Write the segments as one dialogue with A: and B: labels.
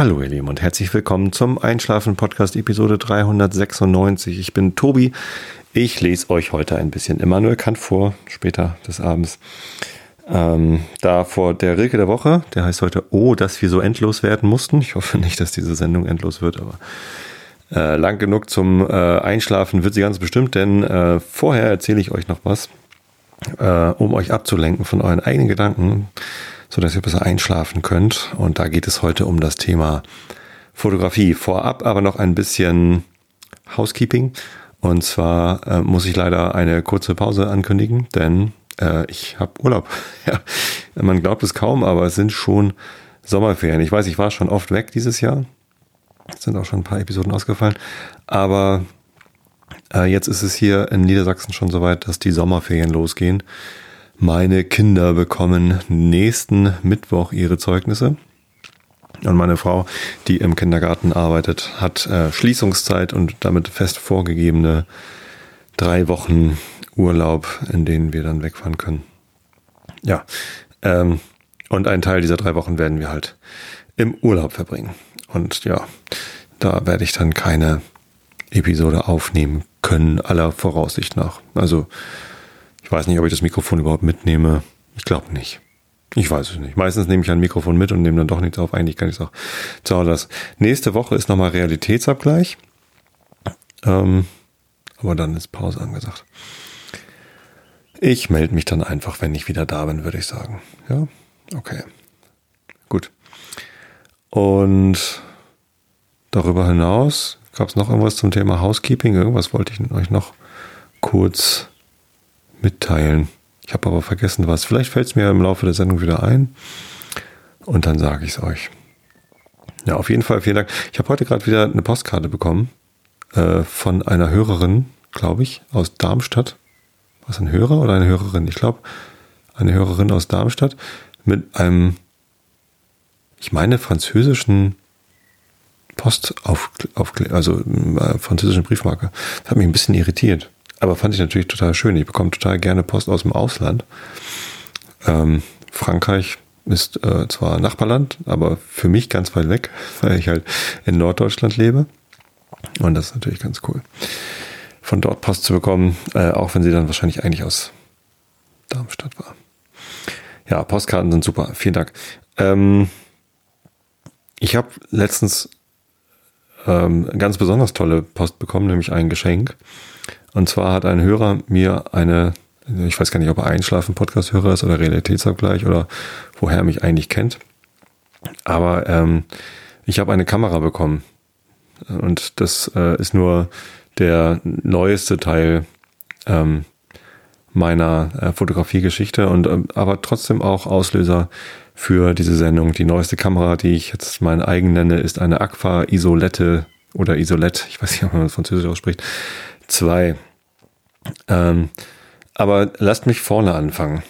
A: Hallo ihr Lieben und herzlich willkommen zum Einschlafen Podcast Episode 396. Ich bin Tobi. Ich lese euch heute ein bisschen Immanuel Kant vor, später des Abends. Ähm, da vor der Rilke der Woche, der heißt heute Oh, dass wir so endlos werden mussten. Ich hoffe nicht, dass diese Sendung endlos wird, aber äh, lang genug zum äh, Einschlafen wird sie ganz bestimmt, denn äh, vorher erzähle ich euch noch was, äh, um euch abzulenken von euren eigenen Gedanken so dass ihr besser einschlafen könnt. Und da geht es heute um das Thema Fotografie. Vorab aber noch ein bisschen Housekeeping. Und zwar äh, muss ich leider eine kurze Pause ankündigen, denn äh, ich habe Urlaub. ja, man glaubt es kaum, aber es sind schon Sommerferien. Ich weiß, ich war schon oft weg dieses Jahr. Es sind auch schon ein paar Episoden ausgefallen. Aber äh, jetzt ist es hier in Niedersachsen schon soweit, dass die Sommerferien losgehen. Meine Kinder bekommen nächsten Mittwoch ihre Zeugnisse. Und meine Frau, die im Kindergarten arbeitet, hat äh, Schließungszeit und damit fest vorgegebene drei Wochen Urlaub, in denen wir dann wegfahren können. Ja, ähm, und einen Teil dieser drei Wochen werden wir halt im Urlaub verbringen. Und ja, da werde ich dann keine Episode aufnehmen können, aller Voraussicht nach. Also ich weiß nicht, ob ich das Mikrofon überhaupt mitnehme. Ich glaube nicht. Ich weiß es nicht. Meistens nehme ich ein Mikrofon mit und nehme dann doch nichts auf. Eigentlich kann ich es auch zu Hause lassen. Nächste Woche ist nochmal Realitätsabgleich. Ähm, aber dann ist Pause angesagt. Ich melde mich dann einfach, wenn ich wieder da bin, würde ich sagen. Ja, okay. Gut. Und darüber hinaus gab es noch irgendwas zum Thema Housekeeping. Irgendwas wollte ich euch noch kurz mitteilen. Ich habe aber vergessen was. Vielleicht fällt es mir im Laufe der Sendung wieder ein und dann sage ich es euch. Ja, auf jeden Fall vielen Dank. Ich habe heute gerade wieder eine Postkarte bekommen äh, von einer Hörerin, glaube ich, aus Darmstadt. Was ein Hörer oder eine Hörerin? Ich glaube, eine Hörerin aus Darmstadt mit einem, ich meine, französischen Post also äh, französischen Briefmarke. Das hat mich ein bisschen irritiert. Aber fand ich natürlich total schön. Ich bekomme total gerne Post aus dem Ausland. Ähm, Frankreich ist äh, zwar Nachbarland, aber für mich ganz weit weg, weil ich halt in Norddeutschland lebe. Und das ist natürlich ganz cool. Von dort Post zu bekommen, äh, auch wenn sie dann wahrscheinlich eigentlich aus Darmstadt war. Ja, Postkarten sind super. Vielen Dank. Ähm, ich habe letztens ähm, ganz besonders tolle Post bekommen, nämlich ein Geschenk. Und zwar hat ein Hörer mir eine, ich weiß gar nicht, ob er Einschlafen-Podcast-Hörer ist oder Realitätsabgleich oder woher er mich eigentlich kennt. Aber ähm, ich habe eine Kamera bekommen. Und das äh, ist nur der neueste Teil ähm, meiner äh, Fotografiegeschichte und ähm, aber trotzdem auch Auslöser für diese Sendung. Die neueste Kamera, die ich jetzt mein eigen nenne, ist eine Aqua Isolette oder Isolette, ich weiß nicht, ob man das Französisch ausspricht, 2. Ähm, aber lasst mich vorne anfangen.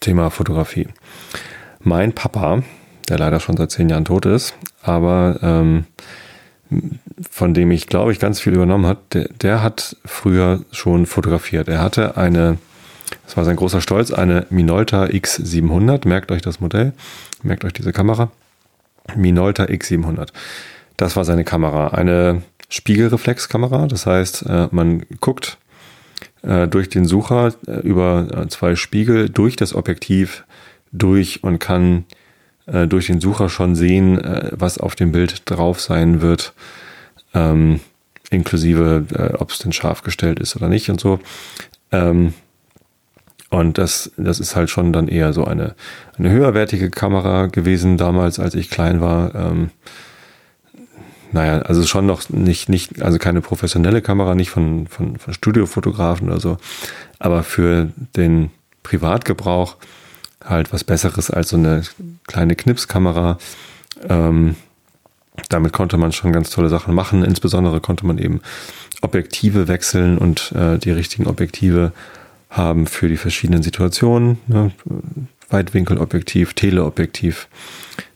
A: Thema Fotografie. Mein Papa, der leider schon seit zehn Jahren tot ist, aber ähm, von dem ich glaube ich ganz viel übernommen hat, der, der hat früher schon fotografiert. Er hatte eine, das war sein großer Stolz, eine Minolta X700. Merkt euch das Modell, merkt euch diese Kamera. Minolta X700. Das war seine Kamera. Eine Spiegelreflexkamera. Das heißt, äh, man guckt äh, durch den Sucher äh, über zwei Spiegel durch das Objektiv durch und kann durch den Sucher schon sehen, was auf dem Bild drauf sein wird, ähm, inklusive, ob es denn scharf gestellt ist oder nicht und so. Ähm, und das, das ist halt schon dann eher so eine, eine höherwertige Kamera gewesen damals, als ich klein war. Ähm, naja, also schon noch nicht, nicht, also keine professionelle Kamera, nicht von, von, von Studiofotografen oder so, aber für den Privatgebrauch halt was Besseres als so eine kleine Knipskamera. Ähm, damit konnte man schon ganz tolle Sachen machen. Insbesondere konnte man eben Objektive wechseln und äh, die richtigen Objektive haben für die verschiedenen Situationen. Ne? Weitwinkelobjektiv, Teleobjektiv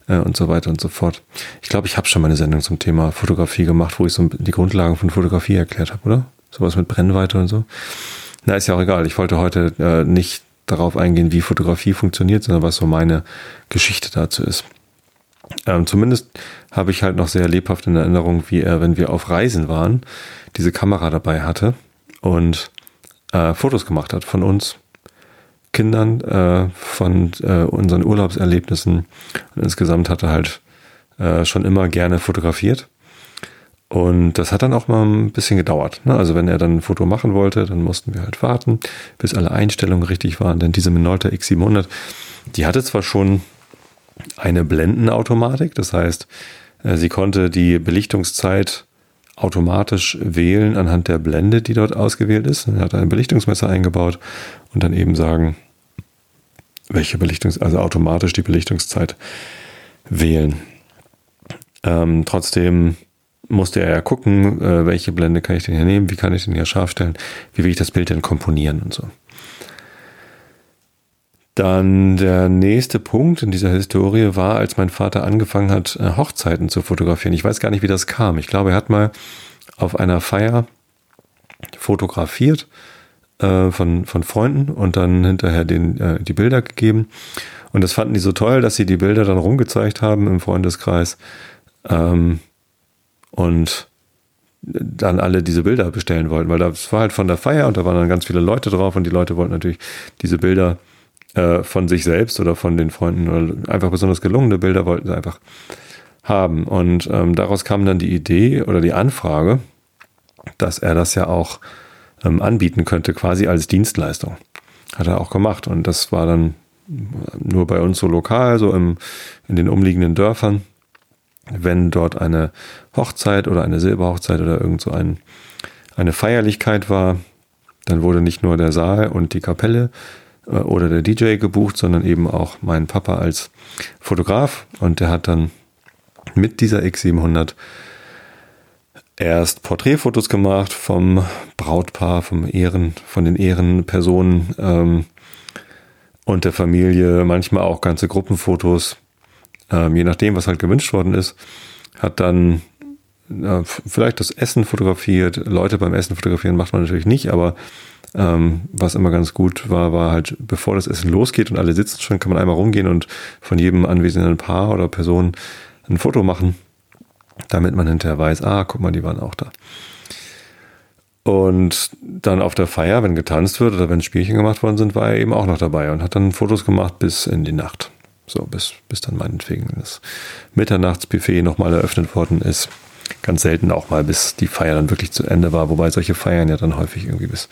A: äh, und so weiter und so fort. Ich glaube, ich habe schon mal eine Sendung zum Thema Fotografie gemacht, wo ich so die Grundlagen von Fotografie erklärt habe, oder? Sowas mit Brennweite und so. Na, ist ja auch egal. Ich wollte heute äh, nicht darauf eingehen, wie Fotografie funktioniert, sondern was so meine Geschichte dazu ist. Ähm, zumindest habe ich halt noch sehr lebhaft in Erinnerung, wie er, wenn wir auf Reisen waren, diese Kamera dabei hatte und äh, Fotos gemacht hat von uns Kindern, äh, von äh, unseren Urlaubserlebnissen. Und insgesamt hat er halt äh, schon immer gerne fotografiert. Und das hat dann auch mal ein bisschen gedauert. Ne? Also wenn er dann ein Foto machen wollte, dann mussten wir halt warten, bis alle Einstellungen richtig waren. Denn diese Minolta X700, die hatte zwar schon eine Blendenautomatik, das heißt, äh, sie konnte die Belichtungszeit automatisch wählen anhand der Blende, die dort ausgewählt ist. Er hat ein Belichtungsmesser eingebaut und dann eben sagen, welche Belichtungs-, also automatisch die Belichtungszeit wählen. Ähm, trotzdem musste er ja gucken, äh, welche Blende kann ich denn hier nehmen, wie kann ich den hier scharf stellen, wie will ich das Bild denn komponieren und so. Dann der nächste Punkt in dieser Historie war, als mein Vater angefangen hat, äh, Hochzeiten zu fotografieren. Ich weiß gar nicht, wie das kam. Ich glaube, er hat mal auf einer Feier fotografiert äh, von, von Freunden und dann hinterher den, äh, die Bilder gegeben. Und das fanden die so toll, dass sie die Bilder dann rumgezeigt haben im Freundeskreis. Ähm, und dann alle diese Bilder bestellen wollten, weil das war halt von der Feier und da waren dann ganz viele Leute drauf und die Leute wollten natürlich diese Bilder äh, von sich selbst oder von den Freunden oder einfach besonders gelungene Bilder wollten sie einfach haben. Und ähm, daraus kam dann die Idee oder die Anfrage, dass er das ja auch ähm, anbieten könnte, quasi als Dienstleistung. Hat er auch gemacht. Und das war dann nur bei uns so lokal, so im, in den umliegenden Dörfern wenn dort eine Hochzeit oder eine Silberhochzeit oder irgend so ein, eine Feierlichkeit war, dann wurde nicht nur der Saal und die Kapelle äh, oder der DJ gebucht, sondern eben auch mein Papa als Fotograf und der hat dann mit dieser X700 erst Porträtfotos gemacht vom Brautpaar, vom Ehren, von den Ehrenpersonen ähm, und der Familie, manchmal auch ganze Gruppenfotos ähm, je nachdem, was halt gewünscht worden ist, hat dann äh, vielleicht das Essen fotografiert. Leute beim Essen fotografieren macht man natürlich nicht, aber ähm, was immer ganz gut war, war halt, bevor das Essen losgeht und alle sitzen schon, kann man einmal rumgehen und von jedem anwesenden Paar oder Person ein Foto machen, damit man hinterher weiß, ah, guck mal, die waren auch da. Und dann auf der Feier, wenn getanzt wird oder wenn Spielchen gemacht worden sind, war er eben auch noch dabei und hat dann Fotos gemacht bis in die Nacht. So, bis, bis dann meinetwegen das Mitternachtsbuffet nochmal eröffnet worden ist. Ganz selten auch mal, bis die Feier dann wirklich zu Ende war, wobei solche Feiern ja dann häufig irgendwie bis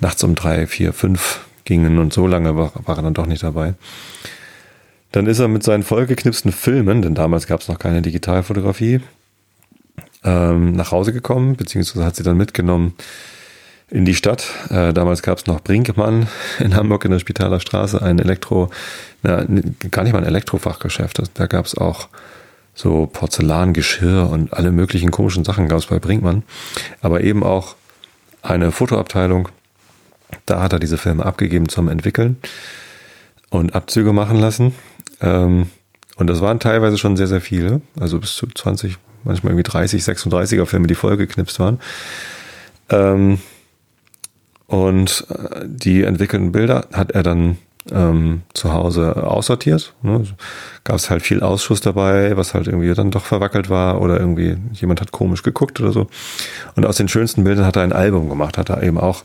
A: nachts um drei, vier, fünf gingen und so lange war, war er dann doch nicht dabei. Dann ist er mit seinen vollgeknipsten Filmen, denn damals gab es noch keine Digitalfotografie, ähm, nach Hause gekommen, beziehungsweise hat sie dann mitgenommen in die Stadt. Äh, damals gab es noch Brinkmann in Hamburg in der Spitaler Straße, ein Elektro, na, gar nicht mal ein Elektrofachgeschäft. Da gab es auch so Porzellangeschirr und alle möglichen komischen Sachen gab es bei Brinkmann. Aber eben auch eine Fotoabteilung. Da hat er diese Filme abgegeben zum Entwickeln und Abzüge machen lassen. Ähm, und das waren teilweise schon sehr, sehr viele. Also bis zu 20, manchmal irgendwie 30, 36er Filme, die vollgeknipst waren. Ähm, und äh, die entwickelten Bilder hat er dann ähm, zu Hause aussortiert. Ne? Gab es halt viel Ausschuss dabei, was halt irgendwie dann doch verwackelt war oder irgendwie jemand hat komisch geguckt oder so. Und aus den schönsten Bildern hat er ein Album gemacht, hat er eben auch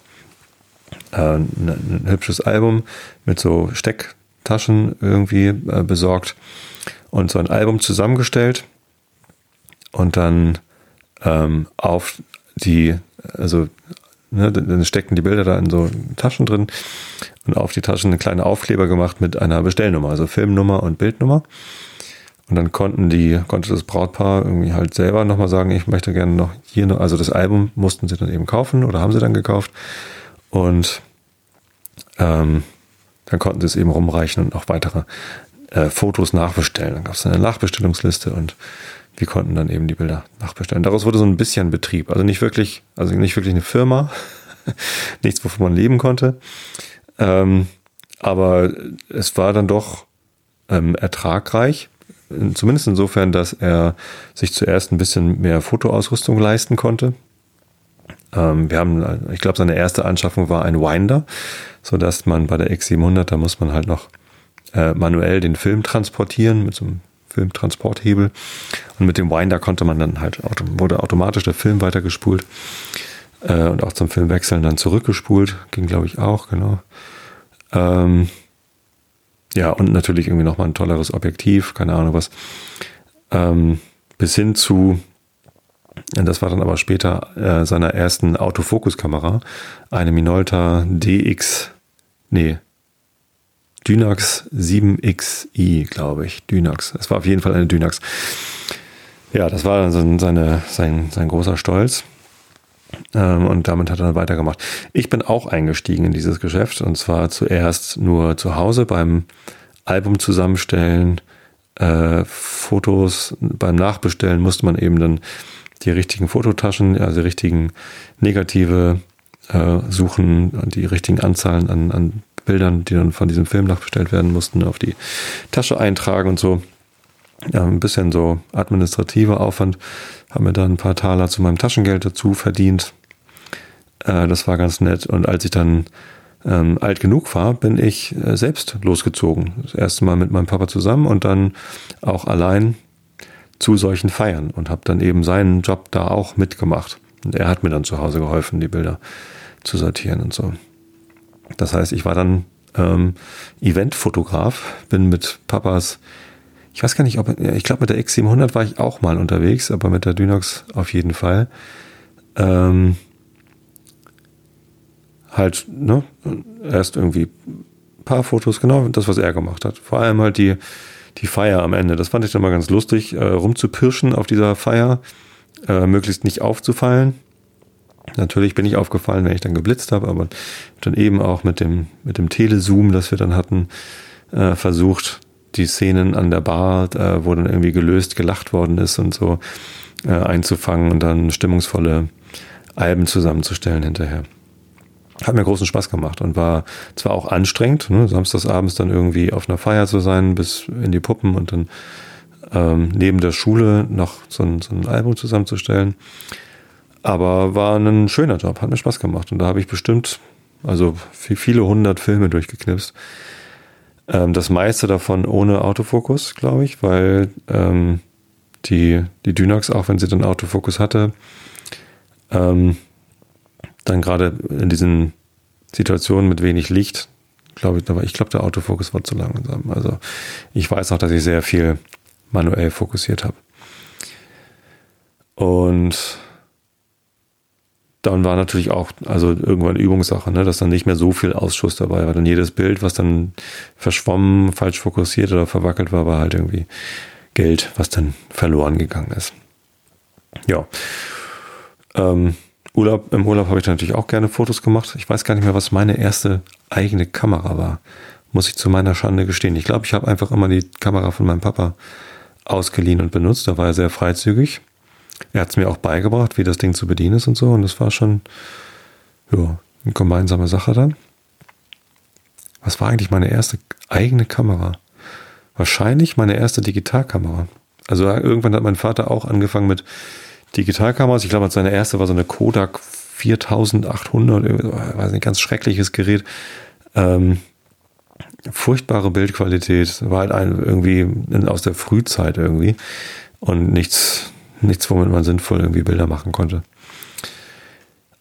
A: äh, ein, ein hübsches Album mit so Stecktaschen irgendwie äh, besorgt und so ein Album zusammengestellt und dann ähm, auf die, also Ne, dann steckten die Bilder da in so Taschen drin und auf die Taschen eine kleine Aufkleber gemacht mit einer Bestellnummer, also Filmnummer und Bildnummer. Und dann konnten die, konnte das Brautpaar irgendwie halt selber nochmal sagen, ich möchte gerne noch hier noch, also das Album mussten sie dann eben kaufen oder haben sie dann gekauft. Und ähm, dann konnten sie es eben rumreichen und auch weitere äh, Fotos nachbestellen. Dann gab es eine Nachbestellungsliste und wir konnten dann eben die Bilder nachbestellen. Daraus wurde so ein bisschen Betrieb. Also nicht wirklich, also nicht wirklich eine Firma. Nichts, wovon man leben konnte. Ähm, aber es war dann doch ähm, ertragreich. Zumindest insofern, dass er sich zuerst ein bisschen mehr Fotoausrüstung leisten konnte. Ähm, wir haben, ich glaube, seine erste Anschaffung war ein Winder, so dass man bei der X700, da muss man halt noch äh, manuell den Film transportieren mit so einem Filmtransporthebel. Und mit dem Winder konnte man dann halt, wurde automatisch der Film weitergespult äh, und auch zum Filmwechseln dann zurückgespult. Ging, glaube ich, auch, genau. Ähm, ja, und natürlich irgendwie nochmal ein tolleres Objektiv, keine Ahnung was. Ähm, bis hin zu, das war dann aber später äh, seiner ersten Autofokuskamera, eine Minolta DX, nee, Dynax 7XI, glaube ich. Dynax. Es war auf jeden Fall eine Dynax. Ja, das war dann seine, sein, sein großer Stolz. Ähm, und damit hat er dann weitergemacht. Ich bin auch eingestiegen in dieses Geschäft und zwar zuerst nur zu Hause beim Album zusammenstellen, äh, Fotos beim Nachbestellen musste man eben dann die richtigen Fototaschen, also die richtigen Negative äh, suchen, die richtigen Anzahlen an, an Bildern, die dann von diesem Film nachbestellt werden mussten, auf die Tasche eintragen und so. Ja, ein bisschen so administrativer Aufwand. Haben mir dann ein paar Taler zu meinem Taschengeld dazu verdient. Äh, das war ganz nett. Und als ich dann ähm, alt genug war, bin ich äh, selbst losgezogen. Das erste Mal mit meinem Papa zusammen und dann auch allein zu solchen Feiern und habe dann eben seinen Job da auch mitgemacht. Und er hat mir dann zu Hause geholfen, die Bilder zu sortieren und so. Das heißt, ich war dann ähm, Eventfotograf, bin mit Papas, ich weiß gar nicht, ob, ich glaube mit der X700 war ich auch mal unterwegs, aber mit der Dynox auf jeden Fall. Ähm, halt, ne, erst irgendwie paar Fotos, genau das, was er gemacht hat. Vor allem halt die, die Feier am Ende. Das fand ich dann mal ganz lustig, äh, rumzupirschen auf dieser Feier, äh, möglichst nicht aufzufallen. Natürlich bin ich aufgefallen, wenn ich dann geblitzt habe, aber dann eben auch mit dem, mit dem Telezoom, das wir dann hatten, äh, versucht, die Szenen an der Bar, äh, wo dann irgendwie gelöst gelacht worden ist und so, äh, einzufangen und dann stimmungsvolle Alben zusammenzustellen hinterher. Hat mir großen Spaß gemacht und war zwar auch anstrengend, ne, samstagsabends dann irgendwie auf einer Feier zu sein, bis in die Puppen und dann ähm, neben der Schule noch so ein, so ein Album zusammenzustellen. Aber war ein schöner Job, hat mir Spaß gemacht. Und da habe ich bestimmt, also viele hundert Filme durchgeknipst. Ähm, das meiste davon ohne Autofokus, glaube ich, weil ähm, die, die Dynox, auch wenn sie dann Autofokus hatte, ähm, dann gerade in diesen Situationen mit wenig Licht, glaube ich, aber ich glaube, der Autofokus war zu langsam. Also ich weiß auch, dass ich sehr viel manuell fokussiert habe. Und dann war natürlich auch, also irgendwann Übungssache, ne, dass dann nicht mehr so viel Ausschuss dabei war. Dann jedes Bild, was dann verschwommen, falsch fokussiert oder verwackelt war, war halt irgendwie Geld, was dann verloren gegangen ist. Ja. Ähm, Urlaub, Im Urlaub habe ich natürlich auch gerne Fotos gemacht. Ich weiß gar nicht mehr, was meine erste eigene Kamera war. Muss ich zu meiner Schande gestehen. Ich glaube, ich habe einfach immer die Kamera von meinem Papa ausgeliehen und benutzt. Da war er sehr freizügig. Er hat es mir auch beigebracht, wie das Ding zu bedienen ist und so. Und das war schon ja, eine gemeinsame Sache dann. Was war eigentlich meine erste eigene Kamera? Wahrscheinlich meine erste Digitalkamera. Also irgendwann hat mein Vater auch angefangen mit Digitalkameras. Ich glaube, seine erste war so eine Kodak 4800, weiß nicht, ganz schreckliches Gerät. Ähm, furchtbare Bildqualität, war halt ein, irgendwie aus der Frühzeit irgendwie und nichts, nichts, womit man sinnvoll irgendwie Bilder machen konnte.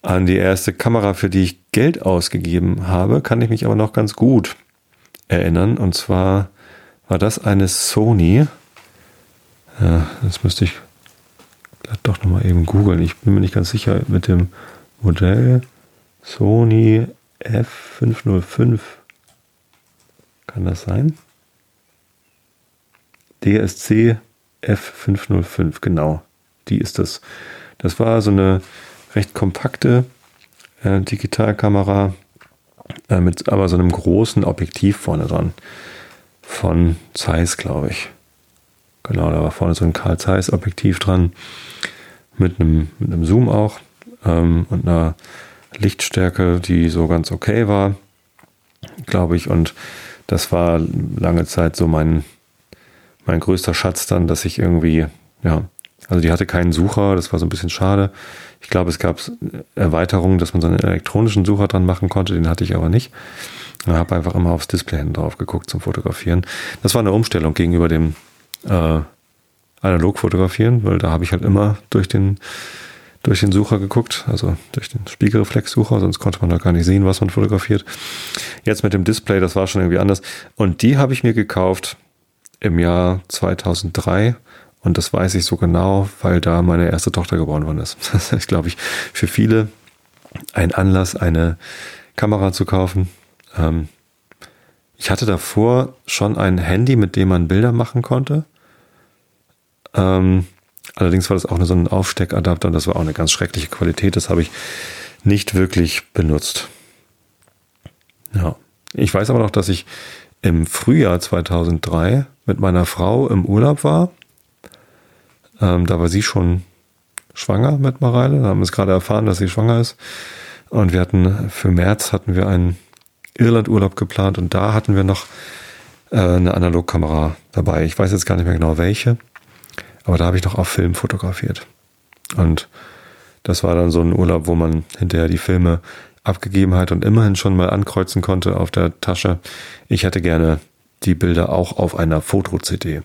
A: An die erste Kamera, für die ich Geld ausgegeben habe, kann ich mich aber noch ganz gut erinnern. Und zwar war das eine Sony. Ja, das müsste ich doch nochmal eben googeln. Ich bin mir nicht ganz sicher mit dem Modell Sony F505. Kann das sein? DSC F505, genau. Die ist das. Das war so eine recht kompakte äh, Digitalkamera äh, mit aber so einem großen Objektiv vorne dran. Von Zeiss, glaube ich. Genau, da war vorne so ein Karl Zeiss Objektiv dran. Mit einem, mit einem Zoom auch. Ähm, und einer Lichtstärke, die so ganz okay war, glaube ich. Und das war lange Zeit so mein, mein größter Schatz dann, dass ich irgendwie, ja, also die hatte keinen Sucher, das war so ein bisschen schade. Ich glaube, es gab Erweiterungen, dass man so einen elektronischen Sucher dran machen konnte, den hatte ich aber nicht. Ich habe einfach immer aufs Display hinten drauf geguckt zum Fotografieren. Das war eine Umstellung gegenüber dem äh, analog fotografieren, weil da habe ich halt immer durch den durch den Sucher geguckt, also durch den Spiegelreflexsucher, sonst konnte man da gar nicht sehen, was man fotografiert. Jetzt mit dem Display, das war schon irgendwie anders. Und die habe ich mir gekauft im Jahr 2003 und das weiß ich so genau, weil da meine erste Tochter geboren worden ist. Das ist, glaube ich, für viele ein Anlass, eine Kamera zu kaufen. Ähm, ich hatte davor schon ein Handy, mit dem man Bilder machen konnte. Ähm, allerdings war das auch nur so ein Aufsteckadapter und das war auch eine ganz schreckliche Qualität. Das habe ich nicht wirklich benutzt. Ja. Ich weiß aber noch, dass ich im Frühjahr 2003 mit meiner Frau im Urlaub war. Ähm, da war sie schon schwanger mit Mareile. Da haben wir es gerade erfahren, dass sie schwanger ist. Und wir hatten für März hatten wir einen Irlandurlaub geplant und da hatten wir noch äh, eine Analogkamera dabei. Ich weiß jetzt gar nicht mehr genau welche, aber da habe ich noch auf Film fotografiert. Und das war dann so ein Urlaub, wo man hinterher die Filme abgegeben hat und immerhin schon mal ankreuzen konnte auf der Tasche. Ich hätte gerne die Bilder auch auf einer Foto-CD.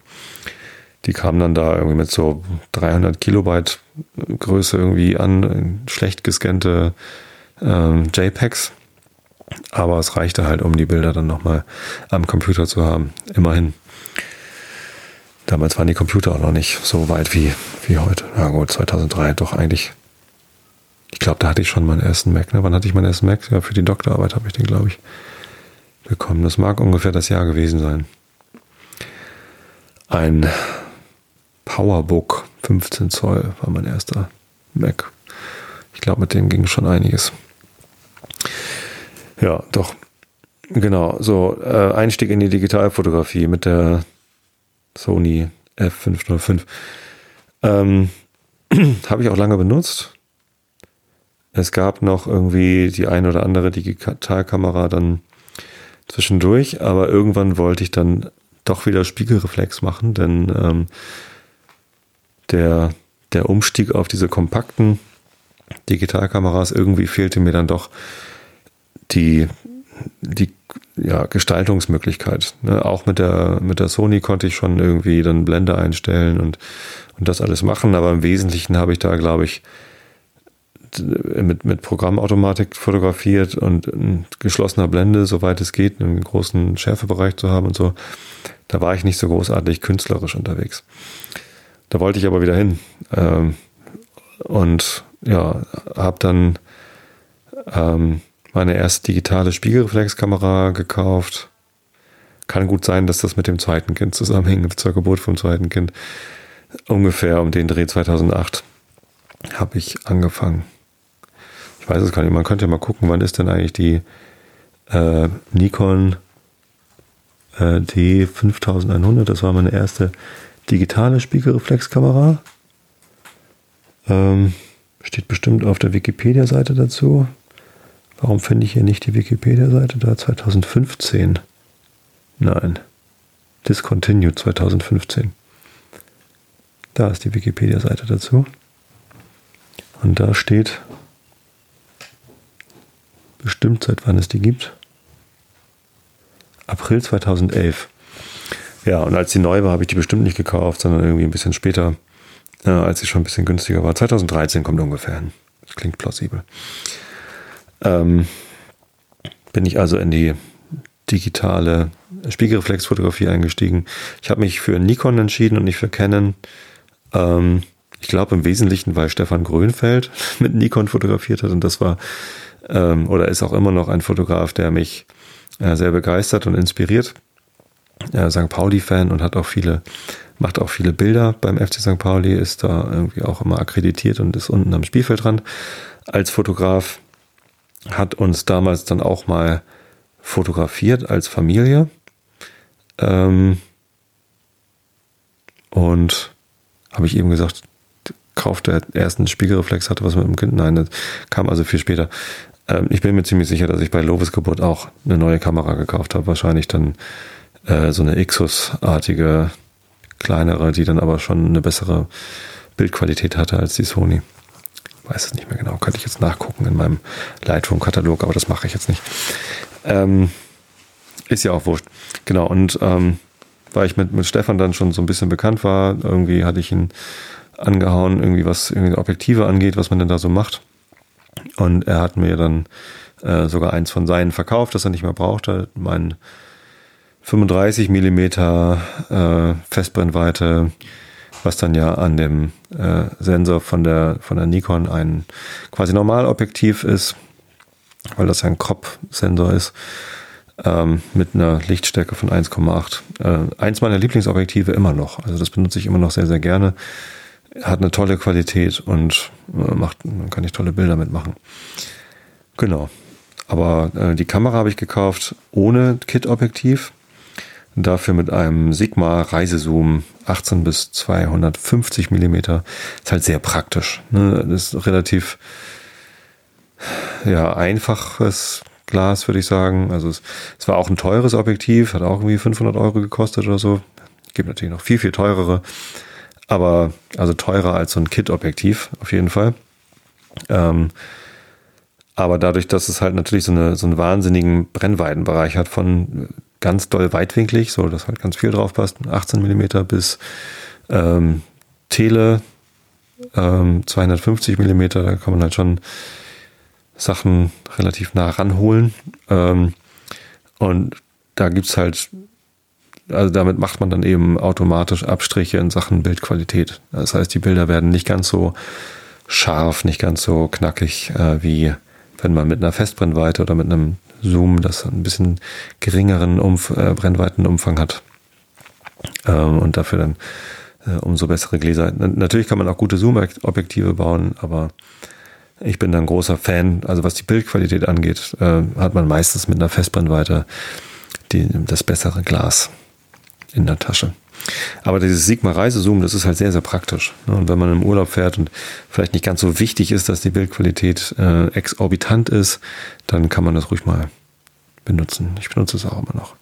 A: Die kamen dann da irgendwie mit so 300 Kilobyte Größe irgendwie an, schlecht gescannte ähm, JPEGs. Aber es reichte halt, um die Bilder dann nochmal am Computer zu haben. Immerhin. Damals waren die Computer auch noch nicht so weit wie, wie heute. Na gut, 2003 doch eigentlich. Ich glaube, da hatte ich schon meinen ersten Mac. Ne? Wann hatte ich meinen ersten Mac? Ja, für die Doktorarbeit habe ich den, glaube ich, bekommen. Das mag ungefähr das Jahr gewesen sein. Ein PowerBook 15 Zoll war mein erster Mac. Ich glaube, mit dem ging schon einiges. Ja, doch. Genau, so äh, Einstieg in die Digitalfotografie mit der Sony F505. Ähm, Habe ich auch lange benutzt. Es gab noch irgendwie die ein oder andere Digitalkamera dann zwischendurch, aber irgendwann wollte ich dann doch wieder Spiegelreflex machen, denn ähm, der, der Umstieg auf diese kompakten Digitalkameras, irgendwie fehlte mir dann doch die, die ja, Gestaltungsmöglichkeit. Ne? Auch mit der, mit der Sony konnte ich schon irgendwie dann Blende einstellen und, und das alles machen, aber im Wesentlichen habe ich da, glaube ich, mit, mit Programmautomatik fotografiert und geschlossener Blende, soweit es geht, einen großen Schärfebereich zu haben und so. Da war ich nicht so großartig künstlerisch unterwegs. Da wollte ich aber wieder hin. Ähm, und ja, habe dann ähm, meine erste digitale Spiegelreflexkamera gekauft. Kann gut sein, dass das mit dem zweiten Kind zusammenhängt, zur Geburt vom zweiten Kind. Ungefähr um den Dreh 2008 habe ich angefangen. Ich weiß es gar nicht. Man könnte ja mal gucken, wann ist denn eigentlich die äh, Nikon äh, D5100. Das war meine erste digitale Spiegelreflexkamera. Ähm, steht bestimmt auf der Wikipedia-Seite dazu. Warum finde ich hier nicht die Wikipedia-Seite da? 2015. Nein. Discontinued 2015. Da ist die Wikipedia-Seite dazu. Und da steht bestimmt, seit wann es die gibt. April 2011. Ja, und als die neu war, habe ich die bestimmt nicht gekauft, sondern irgendwie ein bisschen später, äh, als sie schon ein bisschen günstiger war. 2013 kommt ungefähr hin. Das klingt plausibel. Ähm, bin ich also in die digitale Spiegelreflexfotografie eingestiegen. Ich habe mich für Nikon entschieden und nicht für Canon. Ähm, ich glaube im Wesentlichen, weil Stefan Grönfeld mit Nikon fotografiert hat und das war ähm, oder ist auch immer noch ein Fotograf, der mich äh, sehr begeistert und inspiriert äh, St. Pauli-Fan und hat auch viele, macht auch viele Bilder beim FC St. Pauli, ist da irgendwie auch immer akkreditiert und ist unten am Spielfeldrand als Fotograf. Hat uns damals dann auch mal fotografiert als Familie. Ähm, und habe ich eben gesagt, kauft der ersten Spiegelreflex, hatte was mit dem Kind. Nein, das kam also viel später. Ähm, ich bin mir ziemlich sicher, dass ich bei Lovis Geburt auch eine neue Kamera gekauft habe. Wahrscheinlich dann äh, so eine Ixus-artige, kleinere, die dann aber schon eine bessere Bildqualität hatte als die Sony. Weiß es nicht mehr genau. Könnte ich jetzt nachgucken in meinem Lightroom-Katalog, aber das mache ich jetzt nicht. Ähm, ist ja auch wurscht. Genau, und ähm, weil ich mit, mit Stefan dann schon so ein bisschen bekannt war. Irgendwie hatte ich ihn angehauen, irgendwie was irgendwie Objektive angeht, was man denn da so macht. Und er hat mir dann äh, sogar eins von seinen verkauft, das er nicht mehr brauchte. Mein 35 Millimeter äh, Festbrennweite, was dann ja an dem äh, Sensor von der, von der Nikon ein quasi Normalobjektiv ist, weil das ein Crop-Sensor ist, ähm, mit einer Lichtstärke von 1,8. Äh, eins meiner Lieblingsobjektive immer noch. Also das benutze ich immer noch sehr, sehr gerne. Hat eine tolle Qualität und äh, macht, man kann ich tolle Bilder mitmachen. Genau. Aber äh, die Kamera habe ich gekauft ohne Kit-Objektiv. Dafür mit einem Sigma Reisezoom 18 bis 250 Millimeter. Ist halt sehr praktisch. Ne? Das ist relativ ja, einfaches Glas, würde ich sagen. Also es, es, war auch ein teures Objektiv, hat auch irgendwie 500 Euro gekostet oder so. Gibt natürlich noch viel, viel teurere. Aber also teurer als so ein Kit-Objektiv auf jeden Fall. Ähm, aber dadurch, dass es halt natürlich so, eine, so einen wahnsinnigen Brennweitenbereich hat von ganz doll weitwinklig, so dass halt ganz viel drauf passt, 18 Millimeter bis ähm, Tele ähm, 250 Millimeter, da kann man halt schon Sachen relativ nah ranholen. Ähm, und da gibt's halt, also damit macht man dann eben automatisch Abstriche in Sachen Bildqualität. Das heißt, die Bilder werden nicht ganz so scharf, nicht ganz so knackig, äh, wie wenn man mit einer Festbrennweite oder mit einem Zoom, das ein bisschen geringeren Umf äh, Brennweitenumfang hat. Ähm, und dafür dann äh, umso bessere Gläser. Natürlich kann man auch gute Zoom-Objektive bauen, aber ich bin dann großer Fan. Also was die Bildqualität angeht, äh, hat man meistens mit einer Festbrennweite die, das bessere Glas in der Tasche. Aber dieses Sigma Reisezoom, das ist halt sehr, sehr praktisch. Ne? Und wenn man im Urlaub fährt und vielleicht nicht ganz so wichtig ist, dass die Bildqualität äh, exorbitant ist, dann kann man das ruhig mal benutzen. Ich benutze es auch immer noch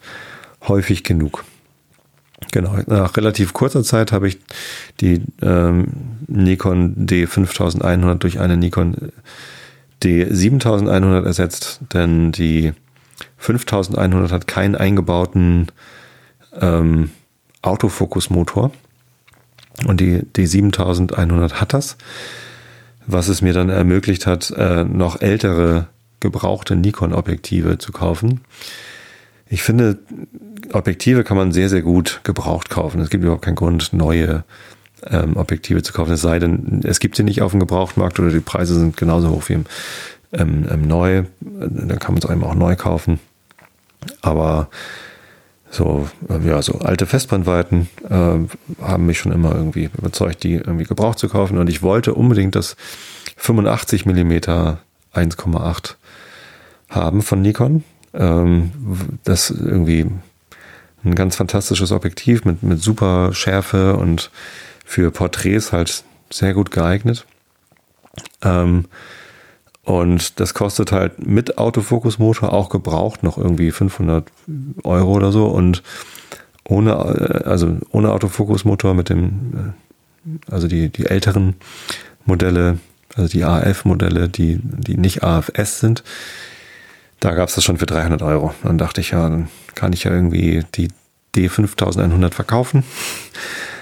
A: häufig genug. Genau, nach relativ kurzer Zeit habe ich die ähm, Nikon D5100 durch eine Nikon D7100 ersetzt, denn die 5100 hat keinen eingebauten ähm, Autofokusmotor und die D7100 hat das, was es mir dann ermöglicht hat, äh, noch ältere gebrauchte Nikon-Objektive zu kaufen. Ich finde, Objektive kann man sehr, sehr gut gebraucht kaufen. Es gibt überhaupt keinen Grund, neue ähm, Objektive zu kaufen. Es sei denn, es gibt sie nicht auf dem Gebrauchtmarkt oder die Preise sind genauso hoch wie im, ähm, im Neu. Dann kann man es einem auch neu kaufen. Aber so, äh, ja, so alte Festbrennweiten äh, haben mich schon immer irgendwie überzeugt, die irgendwie gebraucht zu kaufen. Und ich wollte unbedingt das 85 Millimeter 1,8 haben von Nikon. Ähm, das irgendwie ein ganz fantastisches Objektiv mit, mit super Schärfe und für Porträts halt sehr gut geeignet. Ähm, und das kostet halt mit Autofokusmotor auch gebraucht noch irgendwie 500 Euro oder so und ohne, äh, also ohne Autofokusmotor mit dem, äh, also die, die älteren Modelle, also die AF-Modelle, die, die nicht AFS sind, da gab es das schon für 300 Euro. Dann dachte ich, ja, dann kann ich ja irgendwie die D5100 verkaufen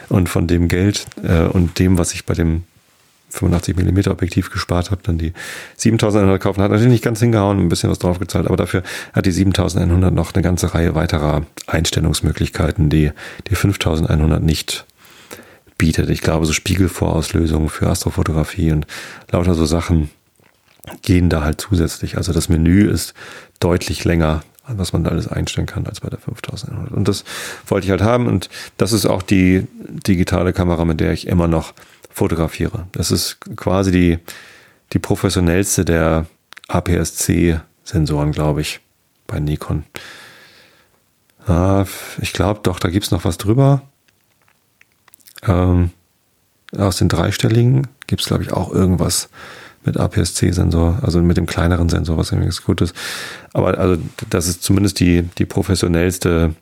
A: und von dem Geld äh, und dem, was ich bei dem 85 mm Objektiv gespart habe, dann die 7100 kaufen. Hat natürlich nicht ganz hingehauen, ein bisschen was draufgezahlt, aber dafür hat die 7100 noch eine ganze Reihe weiterer Einstellungsmöglichkeiten, die die 5100 nicht bietet. Ich glaube, so Spiegelvorauslösungen für Astrofotografie und lauter so Sachen, gehen da halt zusätzlich. Also das Menü ist deutlich länger, was man da alles einstellen kann, als bei der 5100. Und das wollte ich halt haben. Und das ist auch die digitale Kamera, mit der ich immer noch fotografiere. Das ist quasi die, die professionellste der APS-C-Sensoren, glaube ich, bei Nikon. Ah, ich glaube doch, da gibt's noch was drüber. Ähm, aus den dreistelligen gibt's glaube ich, auch irgendwas mit APS-C-Sensor, also mit dem kleineren Sensor, was irgendwie gut ist. Aber also das ist zumindest die, die professionellste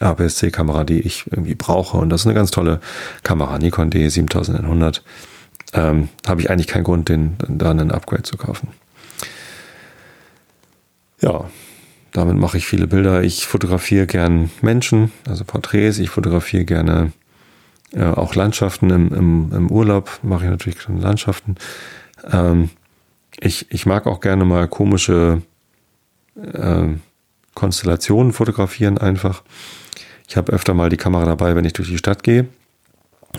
A: APS-C-Kamera, die ich irgendwie brauche. Und das ist eine ganz tolle Kamera, Nikon D7100. Ähm, Habe ich eigentlich keinen Grund, den, da einen Upgrade zu kaufen. Ja, damit mache ich viele Bilder. Ich fotografiere gern Menschen, also Porträts. Ich fotografiere gerne äh, auch Landschaften im, im, im Urlaub, mache ich natürlich Landschaften. Ähm, ich, ich mag auch gerne mal komische äh, Konstellationen fotografieren einfach. Ich habe öfter mal die Kamera dabei, wenn ich durch die Stadt gehe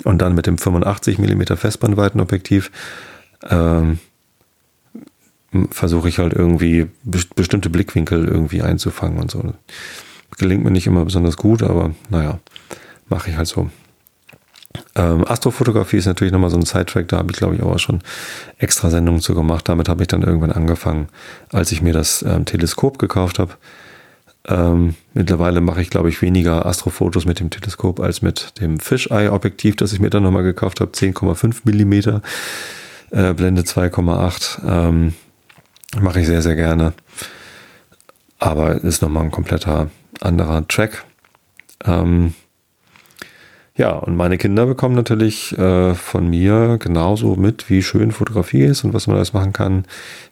A: und dann mit dem 85 mm Festbrennweitenobjektiv ähm, versuche ich halt irgendwie bestimmte Blickwinkel irgendwie einzufangen und so. Gelingt mir nicht immer besonders gut, aber naja, mache ich halt so. Ähm, Astrofotografie ist natürlich nochmal so ein Sidetrack, da habe ich glaube ich auch schon extra Sendungen zu gemacht. Damit habe ich dann irgendwann angefangen, als ich mir das ähm, Teleskop gekauft habe. Ähm, mittlerweile mache ich glaube ich weniger Astrofotos mit dem Teleskop als mit dem Fisheye-Objektiv, das ich mir dann nochmal gekauft habe, 10,5 Millimeter, äh, Blende 2,8. Ähm, mache ich sehr, sehr gerne. Aber ist nochmal ein kompletter anderer Track. Ähm, ja, und meine Kinder bekommen natürlich äh, von mir genauso mit, wie schön Fotografie ist und was man alles machen kann,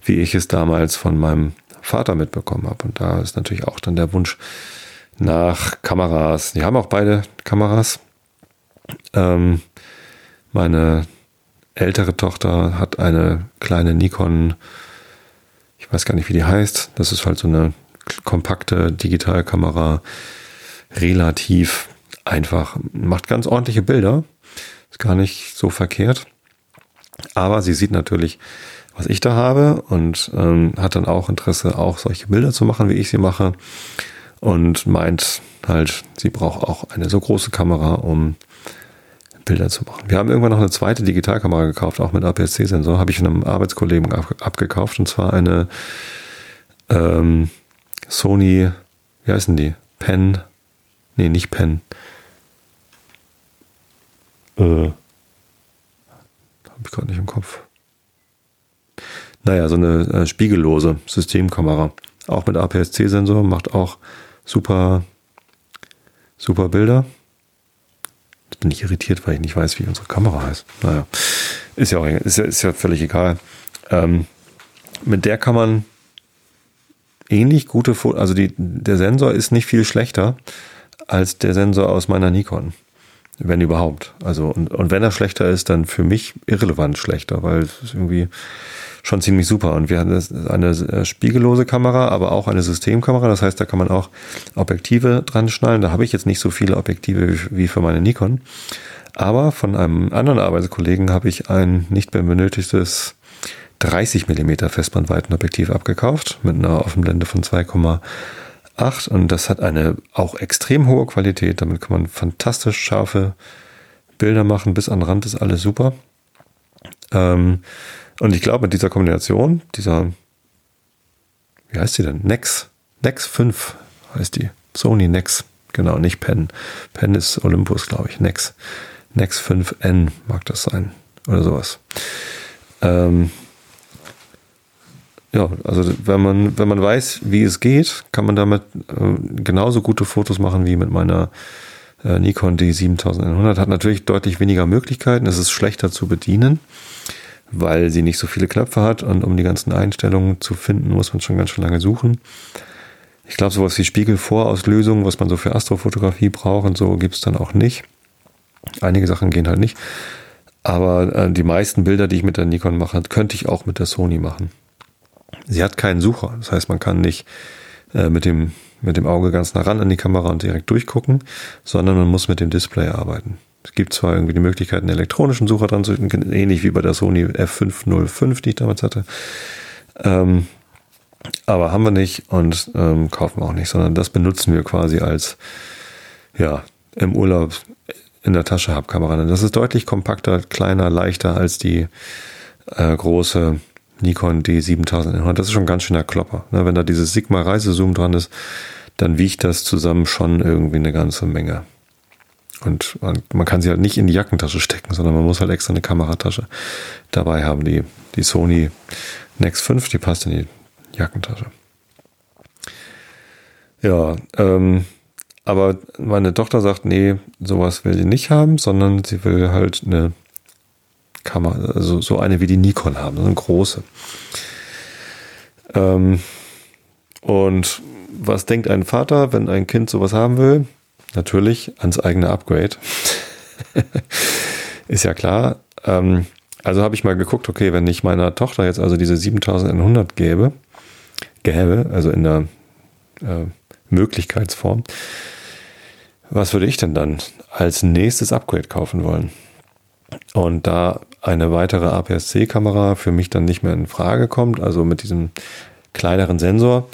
A: wie ich es damals von meinem Vater mitbekommen habe. Und da ist natürlich auch dann der Wunsch nach Kameras. Die haben auch beide Kameras. Ähm, meine ältere Tochter hat eine kleine Nikon, ich weiß gar nicht, wie die heißt. Das ist halt so eine kompakte Digitalkamera, relativ einfach, macht ganz ordentliche Bilder. Ist gar nicht so verkehrt. Aber sie sieht natürlich, was ich da habe und ähm, hat dann auch Interesse, auch solche Bilder zu machen, wie ich sie mache. Und meint halt, sie braucht auch eine so große Kamera, um Bilder zu machen. Wir haben irgendwann noch eine zweite Digitalkamera gekauft, auch mit APS-C-Sensor, habe ich von einem Arbeitskollegen ab, abgekauft und zwar eine ähm, Sony, wie heißen die? Pen, nee, nicht Pen, äh, Habe ich gerade nicht im Kopf. Naja, so eine äh, spiegellose Systemkamera. Auch mit APS-C-Sensor, macht auch super, super Bilder. Jetzt bin ich irritiert, weil ich nicht weiß, wie unsere Kamera heißt. Naja, ist ja auch ist ja, ist ja völlig egal. Ähm, mit der kann man ähnlich gute Fotos, also die, der Sensor ist nicht viel schlechter als der Sensor aus meiner Nikon. Wenn überhaupt. Also, und, und wenn er schlechter ist, dann für mich irrelevant schlechter, weil es ist irgendwie schon ziemlich super. Und wir haben eine spiegellose Kamera, aber auch eine Systemkamera. Das heißt, da kann man auch Objektive dran schnallen. Da habe ich jetzt nicht so viele Objektive wie für meine Nikon. Aber von einem anderen Arbeitskollegen habe ich ein nicht mehr benötigtes 30 mm Festbrennweitenobjektiv abgekauft mit einer Offenblende von 2,8 8 und das hat eine auch extrem hohe Qualität. Damit kann man fantastisch scharfe Bilder machen. Bis an den Rand ist alles super. Ähm, und ich glaube, mit dieser Kombination, dieser, wie heißt die denn? Nex, Nex 5 heißt die. Sony Nex, genau, nicht Pen. Pen ist Olympus, glaube ich. Nex, Nex 5N mag das sein oder sowas. Ähm, ja, also wenn man, wenn man weiß, wie es geht, kann man damit äh, genauso gute Fotos machen wie mit meiner äh, Nikon D7100. Hat natürlich deutlich weniger Möglichkeiten. Es ist schlechter zu bedienen, weil sie nicht so viele Knöpfe hat und um die ganzen Einstellungen zu finden, muss man schon ganz schön lange suchen. Ich glaube, sowas wie Spiegelvorauslösung, was man so für Astrofotografie braucht und so, gibt es dann auch nicht. Einige Sachen gehen halt nicht. Aber äh, die meisten Bilder, die ich mit der Nikon mache, könnte ich auch mit der Sony machen. Sie hat keinen Sucher. Das heißt, man kann nicht äh, mit, dem, mit dem Auge ganz nah ran an die Kamera und direkt durchgucken, sondern man muss mit dem Display arbeiten. Es gibt zwar irgendwie die Möglichkeit, einen elektronischen Sucher dran zu ähnlich wie bei der Sony F505, die ich damals hatte. Ähm, aber haben wir nicht und ähm, kaufen wir auch nicht, sondern das benutzen wir quasi als ja, im Urlaub in der Tasche Kamera. Das ist deutlich kompakter, kleiner, leichter als die äh, große Nikon D7100. Das ist schon ein ganz schöner Klopper. Ne? Wenn da dieses Sigma Reisezoom dran ist, dann wiegt das zusammen schon irgendwie eine ganze Menge. Und man kann sie halt nicht in die Jackentasche stecken, sondern man muss halt extra eine Kameratasche dabei haben. Die, die Sony Nex 5, die passt in die Jackentasche. Ja, ähm, aber meine Tochter sagt, nee, sowas will sie nicht haben, sondern sie will halt eine Kamera, also so eine wie die Nikon haben, so eine große. Ähm, und was denkt ein Vater, wenn ein Kind sowas haben will? Natürlich ans eigene Upgrade. Ist ja klar. Ähm, also habe ich mal geguckt, okay, wenn ich meiner Tochter jetzt also diese 7100 gäbe, gäbe, also in der äh, Möglichkeitsform, was würde ich denn dann als nächstes Upgrade kaufen wollen? Und da eine weitere APS-C-Kamera für mich dann nicht mehr in Frage kommt, also mit diesem kleineren Sensor,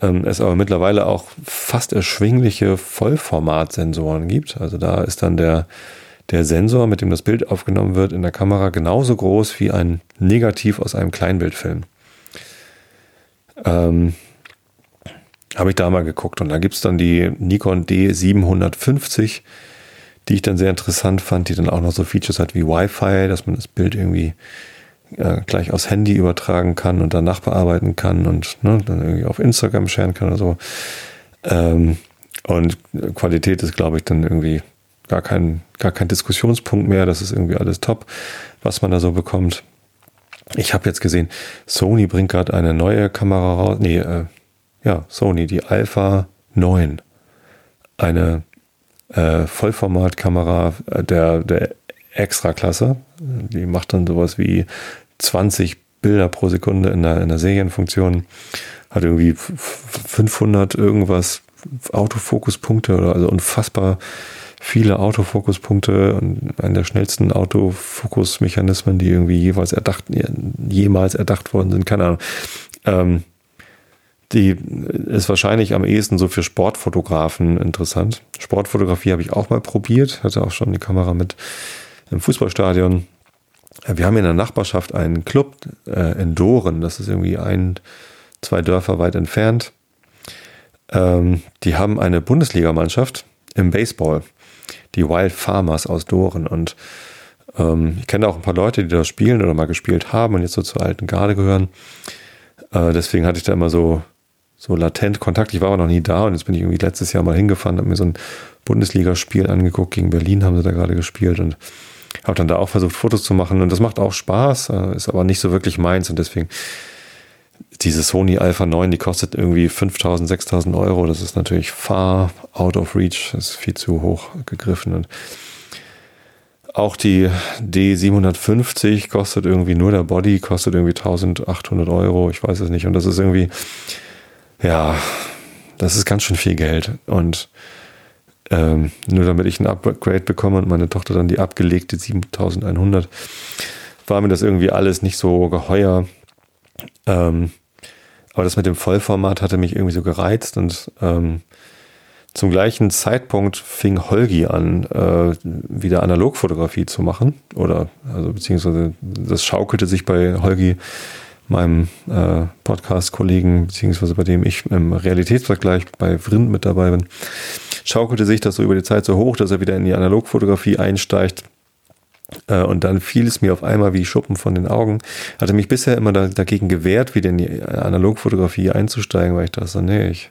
A: ähm, es aber mittlerweile auch fast erschwingliche Vollformatsensoren gibt. Also da ist dann der, der Sensor, mit dem das Bild aufgenommen wird, in der Kamera genauso groß wie ein Negativ aus einem Kleinbildfilm. Ähm, habe ich da mal geguckt und da gibt es dann die Nikon D750, die ich dann sehr interessant fand, die dann auch noch so Features hat wie Wi-Fi, dass man das Bild irgendwie äh, gleich aufs Handy übertragen kann und danach bearbeiten kann und ne, dann irgendwie auf Instagram scheren kann oder so. Ähm, und Qualität ist, glaube ich, dann irgendwie gar kein, gar kein Diskussionspunkt mehr. Das ist irgendwie alles top, was man da so bekommt. Ich habe jetzt gesehen, Sony bringt gerade eine neue Kamera raus. Nee, äh, ja, Sony, die Alpha 9. Eine äh, Vollformatkamera der, der Extraklasse. Die macht dann sowas wie 20 Bilder pro Sekunde in der, in der Serienfunktion. Hat irgendwie 500 irgendwas Autofokuspunkte oder also unfassbar viele Autofokuspunkte und einer der schnellsten Autofokusmechanismen, die irgendwie jeweils erdacht, jemals erdacht worden sind. Keine Ahnung. Ähm, die ist wahrscheinlich am ehesten so für Sportfotografen interessant. Sportfotografie habe ich auch mal probiert, hatte auch schon die Kamera mit im Fußballstadion. Wir haben in der Nachbarschaft einen Club äh, in Doren, das ist irgendwie ein, zwei Dörfer weit entfernt. Ähm, die haben eine Bundesligamannschaft im Baseball, die Wild Farmers aus Doren. Und ähm, ich kenne auch ein paar Leute, die da spielen oder mal gespielt haben und jetzt so zur alten Garde gehören. Äh, deswegen hatte ich da immer so so latent Kontakt. Ich war aber noch nie da und jetzt bin ich irgendwie letztes Jahr mal hingefahren, habe mir so ein Bundesligaspiel angeguckt. Gegen Berlin haben sie da gerade gespielt und habe dann da auch versucht, Fotos zu machen. Und das macht auch Spaß, äh, ist aber nicht so wirklich meins und deswegen diese Sony Alpha 9, die kostet irgendwie 5000, 6000 Euro. Das ist natürlich far out of reach. Das ist viel zu hoch gegriffen. Und auch die D750 kostet irgendwie nur der Body, kostet irgendwie 1800 Euro. Ich weiß es nicht. Und das ist irgendwie, ja, das ist ganz schön viel Geld. Und ähm, nur damit ich ein Upgrade bekomme und meine Tochter dann die abgelegte 7100, war mir das irgendwie alles nicht so geheuer. Ähm, aber das mit dem Vollformat hatte mich irgendwie so gereizt und ähm, zum gleichen Zeitpunkt fing Holgi an, äh, wieder Analogfotografie zu machen. Oder, also beziehungsweise das schaukelte sich bei Holgi meinem äh, Podcast-Kollegen, beziehungsweise bei dem ich im Realitätsvergleich bei Vrind mit dabei bin, schaukelte sich das so über die Zeit so hoch, dass er wieder in die Analogfotografie einsteigt. Äh, und dann fiel es mir auf einmal wie Schuppen von den Augen. Hatte mich bisher immer da, dagegen gewehrt, wieder in die Analogfotografie einzusteigen, weil ich dachte nee, ich,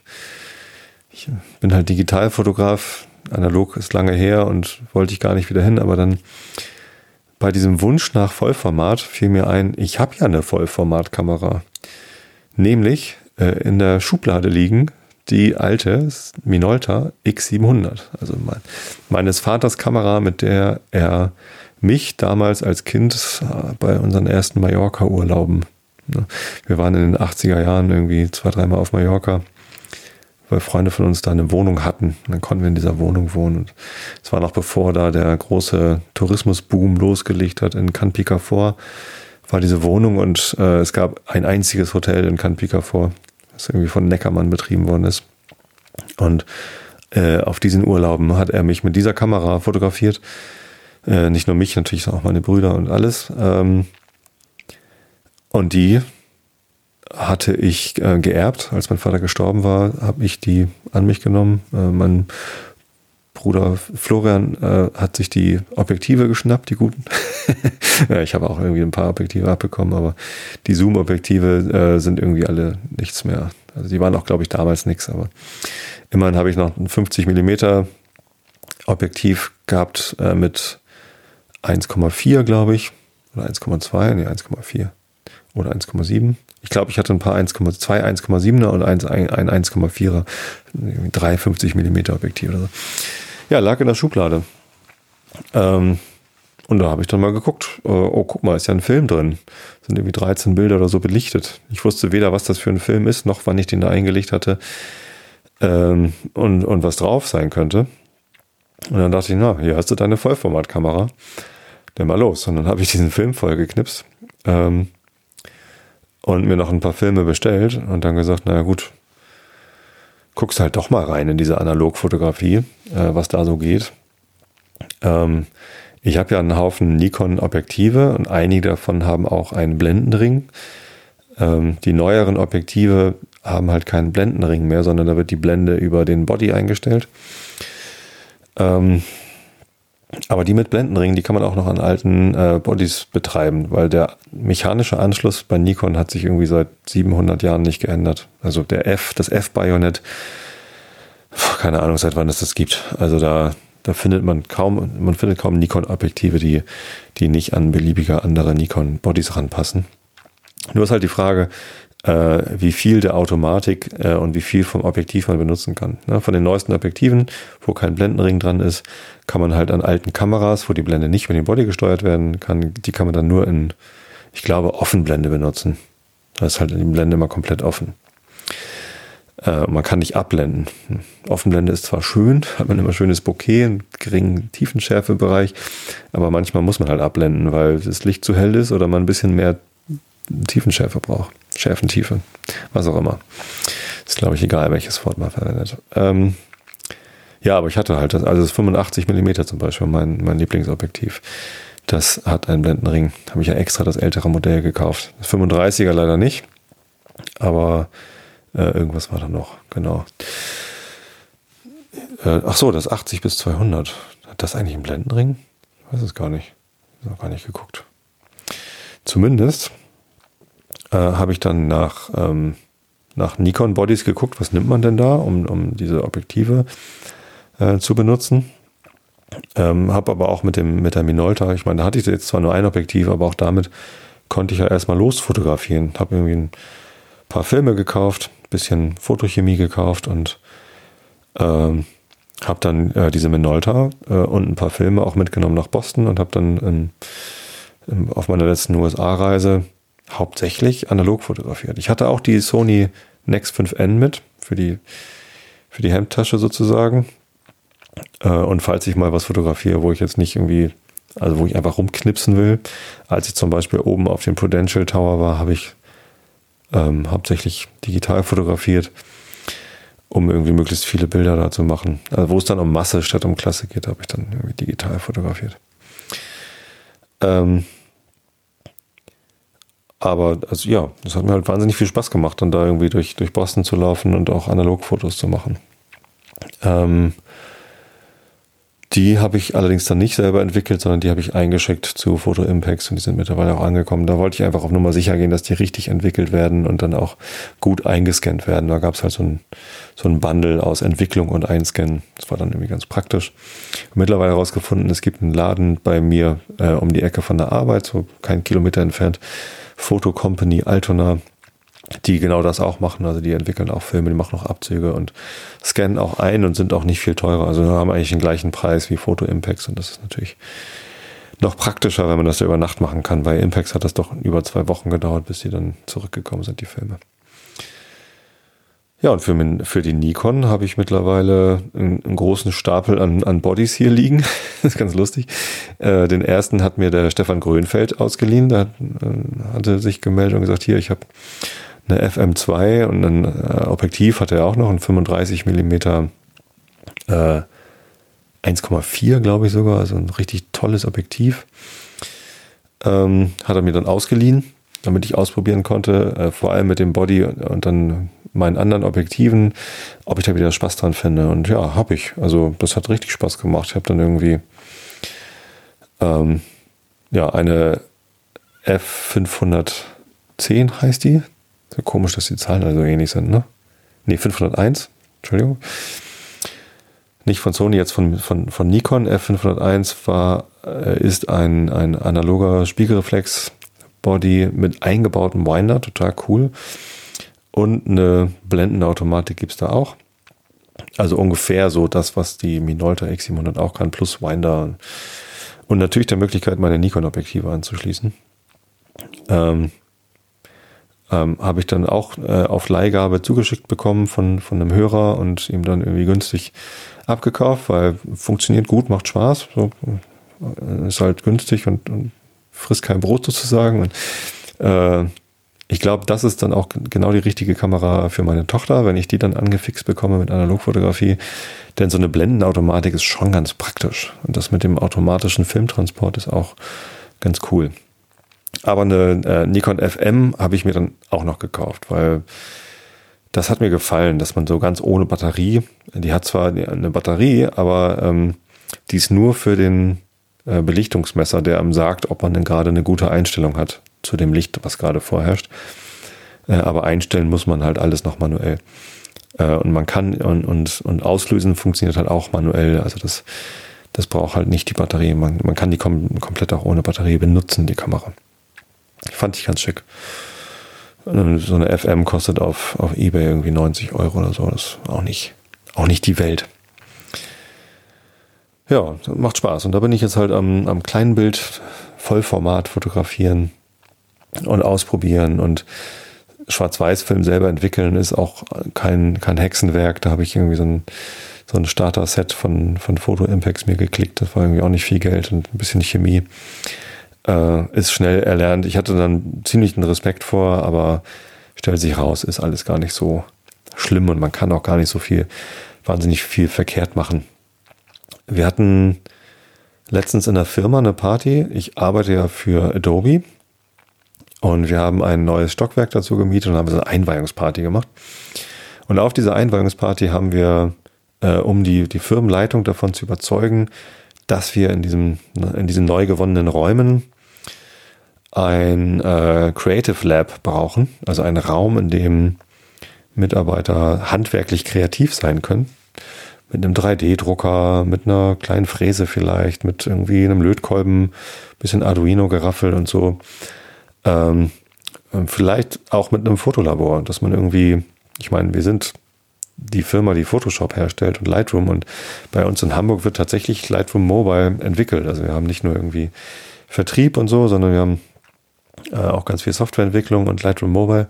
A: ich bin halt Digitalfotograf, analog ist lange her und wollte ich gar nicht wieder hin, aber dann bei diesem Wunsch nach Vollformat fiel mir ein, ich habe ja eine Vollformatkamera. Nämlich äh, in der Schublade liegen die alte Minolta X700. Also mein, meines Vaters Kamera, mit der er mich damals als Kind äh, bei unseren ersten Mallorca-Urlauben, ne, wir waren in den 80er Jahren irgendwie zwei, dreimal auf Mallorca weil Freunde von uns da eine Wohnung hatten. Und dann konnten wir in dieser Wohnung wohnen. es war noch bevor da der große Tourismusboom losgelegt hat in Cannes Picafort, war diese Wohnung und äh, es gab ein einziges Hotel in Cannes Picafort, das irgendwie von Neckermann betrieben worden ist. Und äh, auf diesen Urlauben hat er mich mit dieser Kamera fotografiert. Äh, nicht nur mich, natürlich auch meine Brüder und alles. Ähm, und die hatte ich äh, geerbt. Als mein Vater gestorben war, habe ich die an mich genommen. Äh, mein Bruder Florian äh, hat sich die Objektive geschnappt, die guten. ja, ich habe auch irgendwie ein paar Objektive abbekommen, aber die Zoom-Objektive äh, sind irgendwie alle nichts mehr. Also die waren auch, glaube ich, damals nichts, aber immerhin habe ich noch ein 50 Millimeter Objektiv gehabt äh, mit 1,4, glaube ich, oder 1,2, nee, 1,4 oder 1,7. Ich glaube, ich hatte ein paar 1,2, 1,7er und ein, ein 1,4er, 350 mm Objektiv oder so. Ja, lag in der Schublade. Ähm, und da habe ich dann mal geguckt, äh, oh, guck mal, ist ja ein Film drin. Sind irgendwie 13 Bilder oder so belichtet. Ich wusste weder, was das für ein Film ist, noch wann ich den da eingelegt hatte ähm, und, und was drauf sein könnte. Und dann dachte ich, na, hier hast du deine Vollformatkamera. Dann mal los. Und dann habe ich diesen Film vollgeknipst ähm, und mir noch ein paar Filme bestellt und dann gesagt, naja gut, guckst halt doch mal rein in diese Analogfotografie, äh, was da so geht. Ähm, ich habe ja einen Haufen Nikon-Objektive und einige davon haben auch einen Blendenring. Ähm, die neueren Objektive haben halt keinen Blendenring mehr, sondern da wird die Blende über den Body eingestellt. Ähm, aber die mit Blendenring, die kann man auch noch an alten äh, Bodies betreiben, weil der mechanische Anschluss bei Nikon hat sich irgendwie seit 700 Jahren nicht geändert. Also der F, das F-Bajonett, keine Ahnung, seit wann es das gibt. Also da, da findet man kaum, man findet kaum Nikon-Objektive, die, die nicht an beliebige andere Nikon-Bodies ranpassen. Nur ist halt die Frage, äh, wie viel der Automatik äh, und wie viel vom Objektiv man benutzen kann. Ne? Von den neuesten Objektiven, wo kein Blendenring dran ist, kann man halt an alten Kameras, wo die Blende nicht mit dem Body gesteuert werden kann, die kann man dann nur in, ich glaube, Offenblende benutzen. Da ist halt die Blende immer komplett offen. Äh, man kann nicht abblenden. Offenblende ist zwar schön, hat man immer schönes Bokeh, einen geringen Tiefenschärfebereich, aber manchmal muss man halt abblenden, weil das Licht zu hell ist oder man ein bisschen mehr Tiefenschärfe braucht. Schärfentiefe, was auch immer. Ist, glaube ich, egal, welches Wort man verwendet. Ähm, ja, aber ich hatte halt das, also das 85 mm zum Beispiel, mein, mein Lieblingsobjektiv. Das hat einen Blendenring. Habe ich ja extra das ältere Modell gekauft. Das 35er leider nicht, aber äh, irgendwas war da noch, genau. Äh, ach so, das 80 bis 200. Hat das eigentlich einen Blendenring? Ich weiß es gar nicht. Ich habe gar nicht geguckt. Zumindest äh, habe ich dann nach, ähm, nach Nikon Bodies geguckt, was nimmt man denn da, um, um diese Objektive äh, zu benutzen. Ähm, habe aber auch mit dem mit der Minolta, ich meine, da hatte ich jetzt zwar nur ein Objektiv, aber auch damit konnte ich ja erstmal losfotografieren. Habe irgendwie ein paar Filme gekauft, bisschen Fotochemie gekauft und ähm, habe dann äh, diese Minolta äh, und ein paar Filme auch mitgenommen nach Boston und habe dann in, in, auf meiner letzten USA-Reise hauptsächlich analog fotografiert. Ich hatte auch die Sony Nex 5N mit für die, für die Hemdtasche sozusagen. Äh, und falls ich mal was fotografiere, wo ich jetzt nicht irgendwie, also wo ich einfach rumknipsen will, als ich zum Beispiel oben auf dem Prudential Tower war, habe ich ähm, hauptsächlich digital fotografiert, um irgendwie möglichst viele Bilder da zu machen. Also wo es dann um Masse statt um Klasse geht, habe ich dann irgendwie digital fotografiert. Ähm, aber also ja, das hat mir halt wahnsinnig viel Spaß gemacht, dann da irgendwie durch, durch Boston zu laufen und auch Analogfotos zu machen. Ähm, die habe ich allerdings dann nicht selber entwickelt, sondern die habe ich eingeschickt zu Photo Impacts und die sind mittlerweile auch angekommen. Da wollte ich einfach auf Nummer sicher gehen, dass die richtig entwickelt werden und dann auch gut eingescannt werden. Da gab es halt so ein, so ein Bundle aus Entwicklung und Einscannen. Das war dann irgendwie ganz praktisch. Mittlerweile herausgefunden, es gibt einen Laden bei mir äh, um die Ecke von der Arbeit, so kein Kilometer entfernt, Photo Company Altona, die genau das auch machen. Also die entwickeln auch Filme, die machen auch Abzüge und scannen auch ein und sind auch nicht viel teurer. Also haben eigentlich den gleichen Preis wie Photo Impacts und das ist natürlich noch praktischer, wenn man das über Nacht machen kann. Bei Impacts hat das doch über zwei Wochen gedauert, bis die dann zurückgekommen sind, die Filme. Ja, und für, min, für die Nikon habe ich mittlerweile einen, einen, großen Stapel an, an Bodies hier liegen. das ist ganz lustig. Äh, den ersten hat mir der Stefan Grönfeld ausgeliehen. Der äh, hatte sich gemeldet und gesagt, hier, ich habe eine FM2 und ein äh, Objektiv hat er auch noch, ein 35 Millimeter äh, 1,4 glaube ich sogar, also ein richtig tolles Objektiv. Ähm, hat er mir dann ausgeliehen, damit ich ausprobieren konnte, äh, vor allem mit dem Body und dann meinen anderen Objektiven, ob ich da wieder Spaß dran finde. Und ja, habe ich. Also das hat richtig Spaß gemacht. Ich habe dann irgendwie ähm, ja eine F510 heißt die. So komisch, dass die Zahlen also ähnlich sind, ne? Ne, 501, Entschuldigung. Nicht von Sony, jetzt von, von, von Nikon. F501 war, äh, ist ein, ein analoger Spiegelreflex Fixbody mit eingebautem Winder, total cool. Und eine Blendenautomatik gibt es da auch. Also ungefähr so das, was die Minolta X700 auch kann, plus Winder. Und natürlich der Möglichkeit, meine Nikon-Objektive anzuschließen. Ähm, ähm, habe ich dann auch äh, auf Leihgabe zugeschickt bekommen von, von einem Hörer und ihm dann irgendwie günstig abgekauft, weil funktioniert gut, macht Spaß, so, äh, ist halt günstig und, und frisst kein Brot sozusagen. Und, äh, ich glaube, das ist dann auch genau die richtige Kamera für meine Tochter, wenn ich die dann angefixt bekomme mit Analogfotografie. Denn so eine Blendenautomatik ist schon ganz praktisch. Und das mit dem automatischen Filmtransport ist auch ganz cool. Aber eine äh, Nikon FM habe ich mir dann auch noch gekauft, weil das hat mir gefallen, dass man so ganz ohne Batterie, die hat zwar eine Batterie, aber ähm, die ist nur für den äh, Belichtungsmesser, der einem sagt, ob man denn gerade eine gute Einstellung hat zu dem Licht, was gerade vorherrscht. Äh, aber einstellen muss man halt alles noch manuell. Äh, und man kann und, und, und auslösen funktioniert halt auch manuell. Also das, das braucht halt nicht die Batterie. Man, man kann die kom komplett auch ohne Batterie benutzen, die Kamera. Fand ich ganz schick. So eine FM kostet auf, auf Ebay irgendwie 90 Euro oder so. Das ist auch nicht, auch nicht die Welt. Ja, macht Spaß. Und da bin ich jetzt halt am, am kleinen Bild Vollformat fotografieren und ausprobieren und Schwarz-Weiß-Film selber entwickeln ist auch kein, kein Hexenwerk. Da habe ich irgendwie so ein, so ein Starter-Set von, von Photo Impacts mir geklickt. Das war irgendwie auch nicht viel Geld und ein bisschen Chemie äh, ist schnell erlernt. Ich hatte dann ziemlich einen Respekt vor, aber stellt sich raus, ist alles gar nicht so schlimm und man kann auch gar nicht so viel, wahnsinnig viel verkehrt machen. Wir hatten letztens in der Firma eine Party. Ich arbeite ja für Adobe und wir haben ein neues Stockwerk dazu gemietet und haben so eine Einweihungsparty gemacht. Und auf dieser Einweihungsparty haben wir, äh, um die, die Firmenleitung davon zu überzeugen, dass wir in diesem, in diesen neu gewonnenen Räumen ein äh, Creative Lab brauchen, also einen Raum, in dem Mitarbeiter handwerklich kreativ sein können. Mit einem 3D-Drucker, mit einer kleinen Fräse vielleicht, mit irgendwie einem Lötkolben, bisschen Arduino-Geraffel und so. Ähm, vielleicht auch mit einem Fotolabor, dass man irgendwie, ich meine, wir sind die Firma, die Photoshop herstellt und Lightroom und bei uns in Hamburg wird tatsächlich Lightroom Mobile entwickelt. Also wir haben nicht nur irgendwie Vertrieb und so, sondern wir haben äh, auch ganz viel Softwareentwicklung und Lightroom Mobile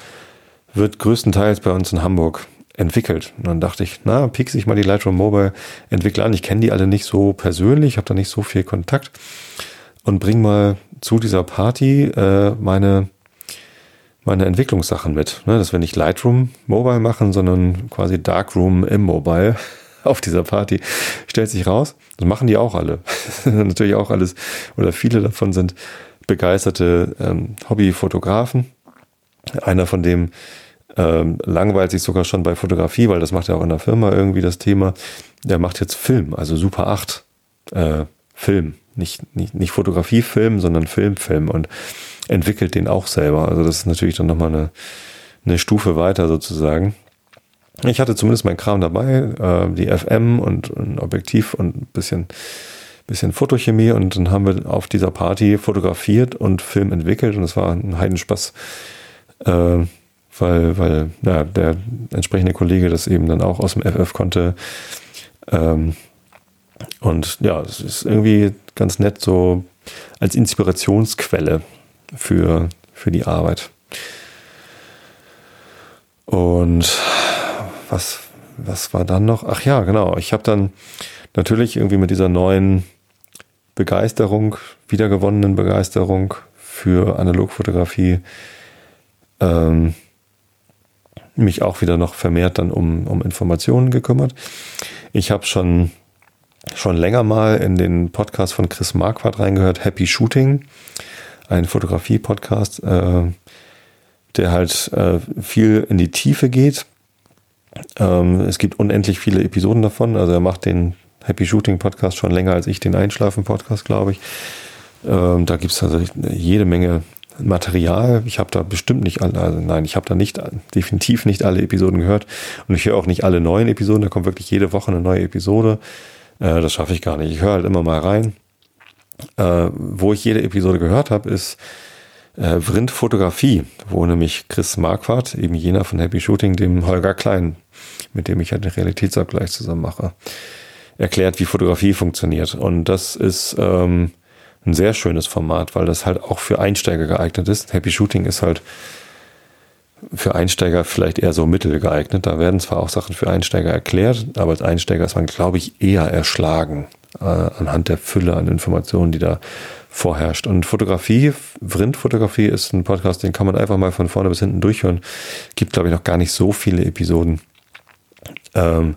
A: wird größtenteils bei uns in Hamburg entwickelt. Und dann dachte ich, na, piek sich mal die Lightroom Mobile Entwickler an. Ich kenne die alle nicht so persönlich, habe da nicht so viel Kontakt und bring mal zu dieser Party äh, meine meine Entwicklungssachen mit, ne? dass wir nicht Lightroom Mobile machen, sondern quasi Darkroom im Mobile auf dieser Party. Stellt sich raus, das machen die auch alle. Natürlich auch alles oder viele davon sind begeisterte ähm, Hobbyfotografen. Einer von dem ähm, langweilt sich sogar schon bei Fotografie, weil das macht ja auch in der Firma irgendwie das Thema. Der macht jetzt Film, also Super 8 äh, Film. Nicht, nicht, nicht Fotografie-Film, sondern Film-Film und entwickelt den auch selber. Also das ist natürlich dann nochmal eine, eine Stufe weiter sozusagen. Ich hatte zumindest mein Kram dabei, äh, die FM und ein Objektiv und ein bisschen bisschen Fotochemie und dann haben wir auf dieser Party fotografiert und Film entwickelt und es war ein Heidenspaß, äh, weil, weil ja, der entsprechende Kollege das eben dann auch aus dem FF konnte. Ähm, und ja, es ist irgendwie ganz nett so als Inspirationsquelle für, für die Arbeit. Und was, was war dann noch? Ach ja, genau. Ich habe dann natürlich irgendwie mit dieser neuen Begeisterung, wiedergewonnenen Begeisterung für Analogfotografie ähm, mich auch wieder noch vermehrt dann um, um Informationen gekümmert. Ich habe schon, schon länger mal in den Podcast von Chris Marquardt reingehört, Happy Shooting, ein Fotografie-Podcast, äh, der halt äh, viel in die Tiefe geht. Ähm, es gibt unendlich viele Episoden davon, also er macht den Happy Shooting Podcast schon länger als ich den Einschlafen Podcast, glaube ich. Ähm, da gibt es also jede Menge Material. Ich habe da bestimmt nicht alle, also nein, ich habe da nicht, definitiv nicht alle Episoden gehört. Und ich höre auch nicht alle neuen Episoden. Da kommt wirklich jede Woche eine neue Episode. Äh, das schaffe ich gar nicht. Ich höre halt immer mal rein. Äh, wo ich jede Episode gehört habe, ist äh, Vrind Fotografie, wo nämlich Chris Marquardt, eben jener von Happy Shooting, dem Holger Klein, mit dem ich ja den Realitätsabgleich zusammen mache, erklärt, wie Fotografie funktioniert. Und das ist ähm, ein sehr schönes Format, weil das halt auch für Einsteiger geeignet ist. Happy Shooting ist halt für Einsteiger vielleicht eher so mittel geeignet. Da werden zwar auch Sachen für Einsteiger erklärt, aber als Einsteiger ist man, glaube ich, eher erschlagen äh, anhand der Fülle an Informationen, die da vorherrscht. Und Fotografie, Vrind-Fotografie ist ein Podcast, den kann man einfach mal von vorne bis hinten durchhören. Gibt, glaube ich, noch gar nicht so viele Episoden, ähm,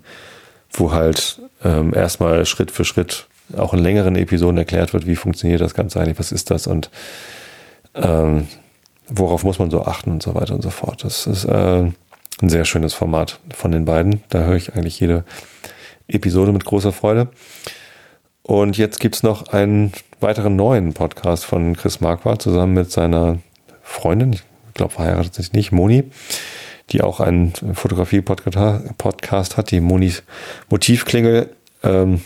A: wo halt ähm, erstmal Schritt für Schritt auch in längeren Episoden erklärt wird, wie funktioniert das Ganze eigentlich, was ist das und ähm, worauf muss man so achten und so weiter und so fort. Das ist äh, ein sehr schönes Format von den beiden. Da höre ich eigentlich jede Episode mit großer Freude. Und jetzt gibt es noch einen weiteren neuen Podcast von Chris Marquardt zusammen mit seiner Freundin, ich glaube verheiratet sich nicht, Moni, die auch einen Fotografie-Podcast hat, die Monis Motivklingel. Ähm,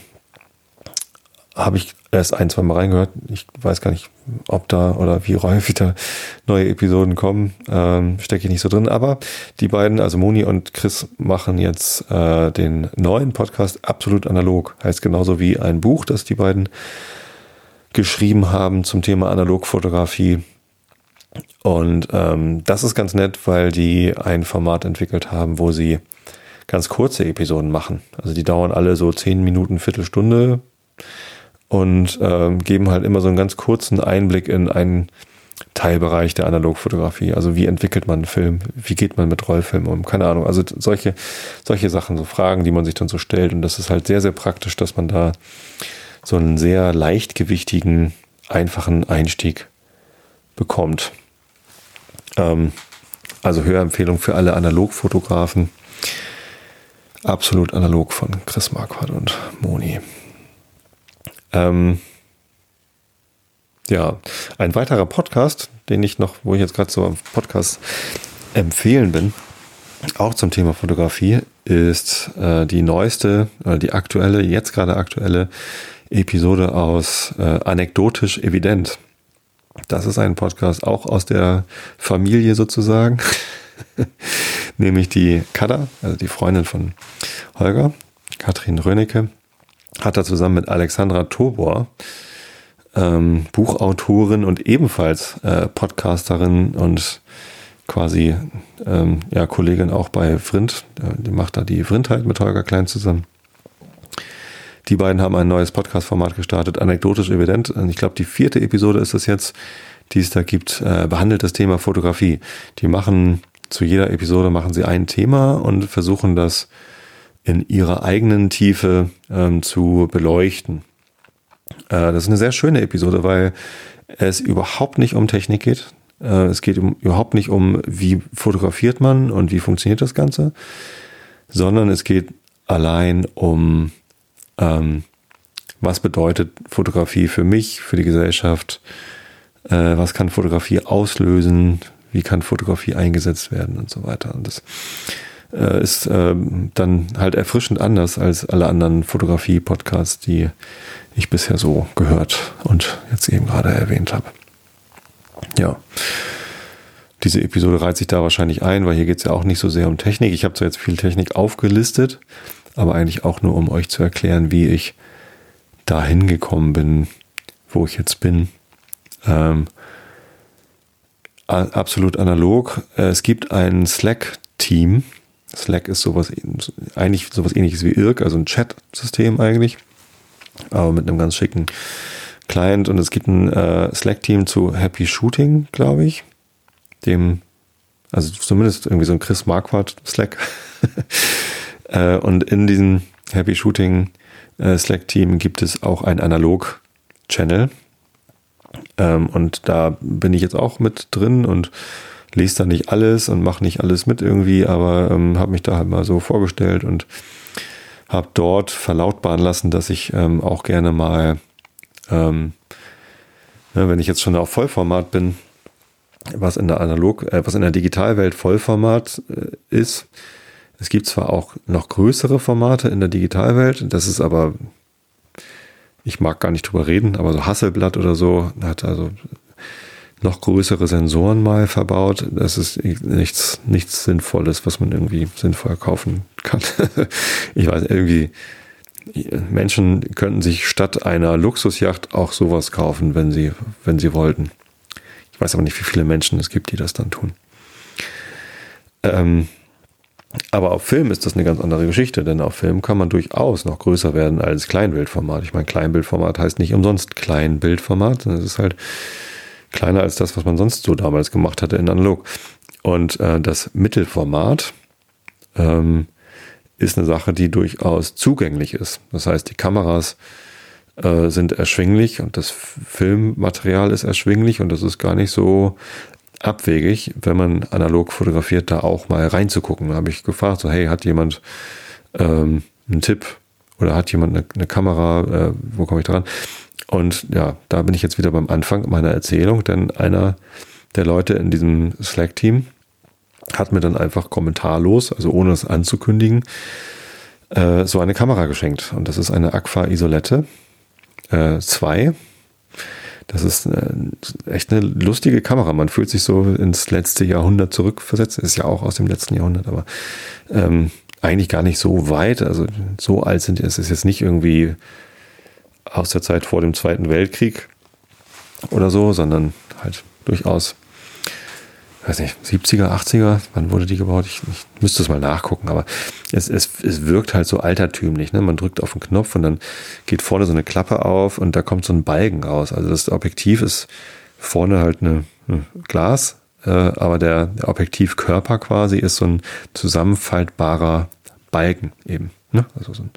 A: habe ich erst ein, zwei Mal reingehört. Ich weiß gar nicht, ob da oder wie häufig da neue Episoden kommen. Ähm, Stecke ich nicht so drin. Aber die beiden, also Moni und Chris, machen jetzt äh, den neuen Podcast absolut analog. Heißt genauso wie ein Buch, das die beiden geschrieben haben zum Thema Analogfotografie. Und ähm, das ist ganz nett, weil die ein Format entwickelt haben, wo sie ganz kurze Episoden machen. Also die dauern alle so zehn Minuten, Viertelstunde und ähm, geben halt immer so einen ganz kurzen Einblick in einen Teilbereich der Analogfotografie. Also wie entwickelt man einen Film? Wie geht man mit Rollfilm um? Keine Ahnung. Also solche, solche Sachen, so Fragen, die man sich dann so stellt. Und das ist halt sehr, sehr praktisch, dass man da so einen sehr leichtgewichtigen, einfachen Einstieg bekommt. Ähm, also Hörempfehlung für alle Analogfotografen. Absolut analog von Chris Marquardt und Moni. Ähm, ja, ein weiterer Podcast, den ich noch, wo ich jetzt gerade so am Podcast empfehlen bin, auch zum Thema Fotografie, ist äh, die neueste, äh, die aktuelle, jetzt gerade aktuelle Episode aus äh, Anekdotisch Evident. Das ist ein Podcast auch aus der Familie sozusagen, nämlich die Kada, also die Freundin von Holger, Katrin Rönecke, hat er zusammen mit Alexandra Tobor, ähm, Buchautorin und ebenfalls äh, Podcasterin und quasi ähm, ja, Kollegin auch bei Vrind, die macht da die Vrindheit mit Holger Klein zusammen. Die beiden haben ein neues Podcast-Format gestartet, anekdotisch evident. Ich glaube, die vierte Episode ist es jetzt, die es da gibt, äh, behandelt das Thema Fotografie. Die machen zu jeder Episode machen sie ein Thema und versuchen das in ihrer eigenen Tiefe ähm, zu beleuchten. Äh, das ist eine sehr schöne Episode, weil es überhaupt nicht um Technik geht. Äh, es geht um, überhaupt nicht um, wie fotografiert man und wie funktioniert das Ganze, sondern es geht allein um, ähm, was bedeutet Fotografie für mich, für die Gesellschaft, äh, was kann Fotografie auslösen, wie kann Fotografie eingesetzt werden und so weiter. Und das äh, ist äh, dann halt erfrischend anders als alle anderen Fotografie-Podcasts, die ich bisher so gehört und jetzt eben gerade erwähnt habe. Ja. Diese Episode reiht sich da wahrscheinlich ein, weil hier geht es ja auch nicht so sehr um Technik. Ich habe zwar jetzt viel Technik aufgelistet, aber eigentlich auch nur, um euch zu erklären, wie ich dahin gekommen bin, wo ich jetzt bin. Ähm, absolut analog. Es gibt ein Slack-Team, Slack ist sowas, eigentlich sowas ähnliches wie Irk, also ein Chat-System eigentlich, aber mit einem ganz schicken Client. Und es gibt ein äh, Slack-Team zu Happy Shooting, glaube ich. Dem, also zumindest irgendwie so ein Chris Marquardt Slack. äh, und in diesem Happy Shooting äh, Slack-Team gibt es auch ein Analog-Channel. Ähm, und da bin ich jetzt auch mit drin und lese da nicht alles und mache nicht alles mit irgendwie, aber ähm, habe mich da halt mal so vorgestellt und habe dort verlautbaren lassen, dass ich ähm, auch gerne mal, ähm, ne, wenn ich jetzt schon auf Vollformat bin, was in der Analog, äh, was in der Digitalwelt Vollformat äh, ist. Es gibt zwar auch noch größere Formate in der Digitalwelt, das ist aber, ich mag gar nicht drüber reden, aber so Hasselblatt oder so hat also noch größere Sensoren mal verbaut. Das ist nichts, nichts Sinnvolles, was man irgendwie sinnvoll kaufen kann. ich weiß, irgendwie, Menschen könnten sich statt einer Luxusjacht auch sowas kaufen, wenn sie, wenn sie wollten. Ich weiß aber nicht, wie viele Menschen es gibt, die das dann tun. Ähm, aber auf Film ist das eine ganz andere Geschichte, denn auf Film kann man durchaus noch größer werden als Kleinbildformat. Ich meine, Kleinbildformat heißt nicht umsonst Kleinbildformat. Es ist halt kleiner als das, was man sonst so damals gemacht hatte in analog. Und äh, das Mittelformat ähm, ist eine Sache, die durchaus zugänglich ist. Das heißt, die Kameras äh, sind erschwinglich und das Filmmaterial ist erschwinglich und das ist gar nicht so abwegig, wenn man analog fotografiert, da auch mal reinzugucken. Da habe ich gefragt, so hey, hat jemand ähm, einen Tipp oder hat jemand eine, eine Kamera, äh, wo komme ich dran? Und ja, da bin ich jetzt wieder beim Anfang meiner Erzählung, denn einer der Leute in diesem Slack-Team hat mir dann einfach kommentarlos, also ohne es anzukündigen, äh, so eine Kamera geschenkt. Und das ist eine Aqua Isolette 2. Äh, das ist äh, echt eine lustige Kamera. Man fühlt sich so ins letzte Jahrhundert zurückversetzt. Ist ja auch aus dem letzten Jahrhundert, aber ähm, eigentlich gar nicht so weit. Also so alt sind es ist jetzt nicht irgendwie aus der Zeit vor dem Zweiten Weltkrieg oder so, sondern halt durchaus weiß nicht, 70er, 80er, wann wurde die gebaut? Ich, ich müsste es mal nachgucken, aber es, es, es wirkt halt so altertümlich. Ne? Man drückt auf den Knopf und dann geht vorne so eine Klappe auf und da kommt so ein Balken raus. Also das Objektiv ist vorne halt eine, eine Glas, äh, aber der, der Objektivkörper quasi ist so ein zusammenfaltbarer Balken eben. Ne? Also so ein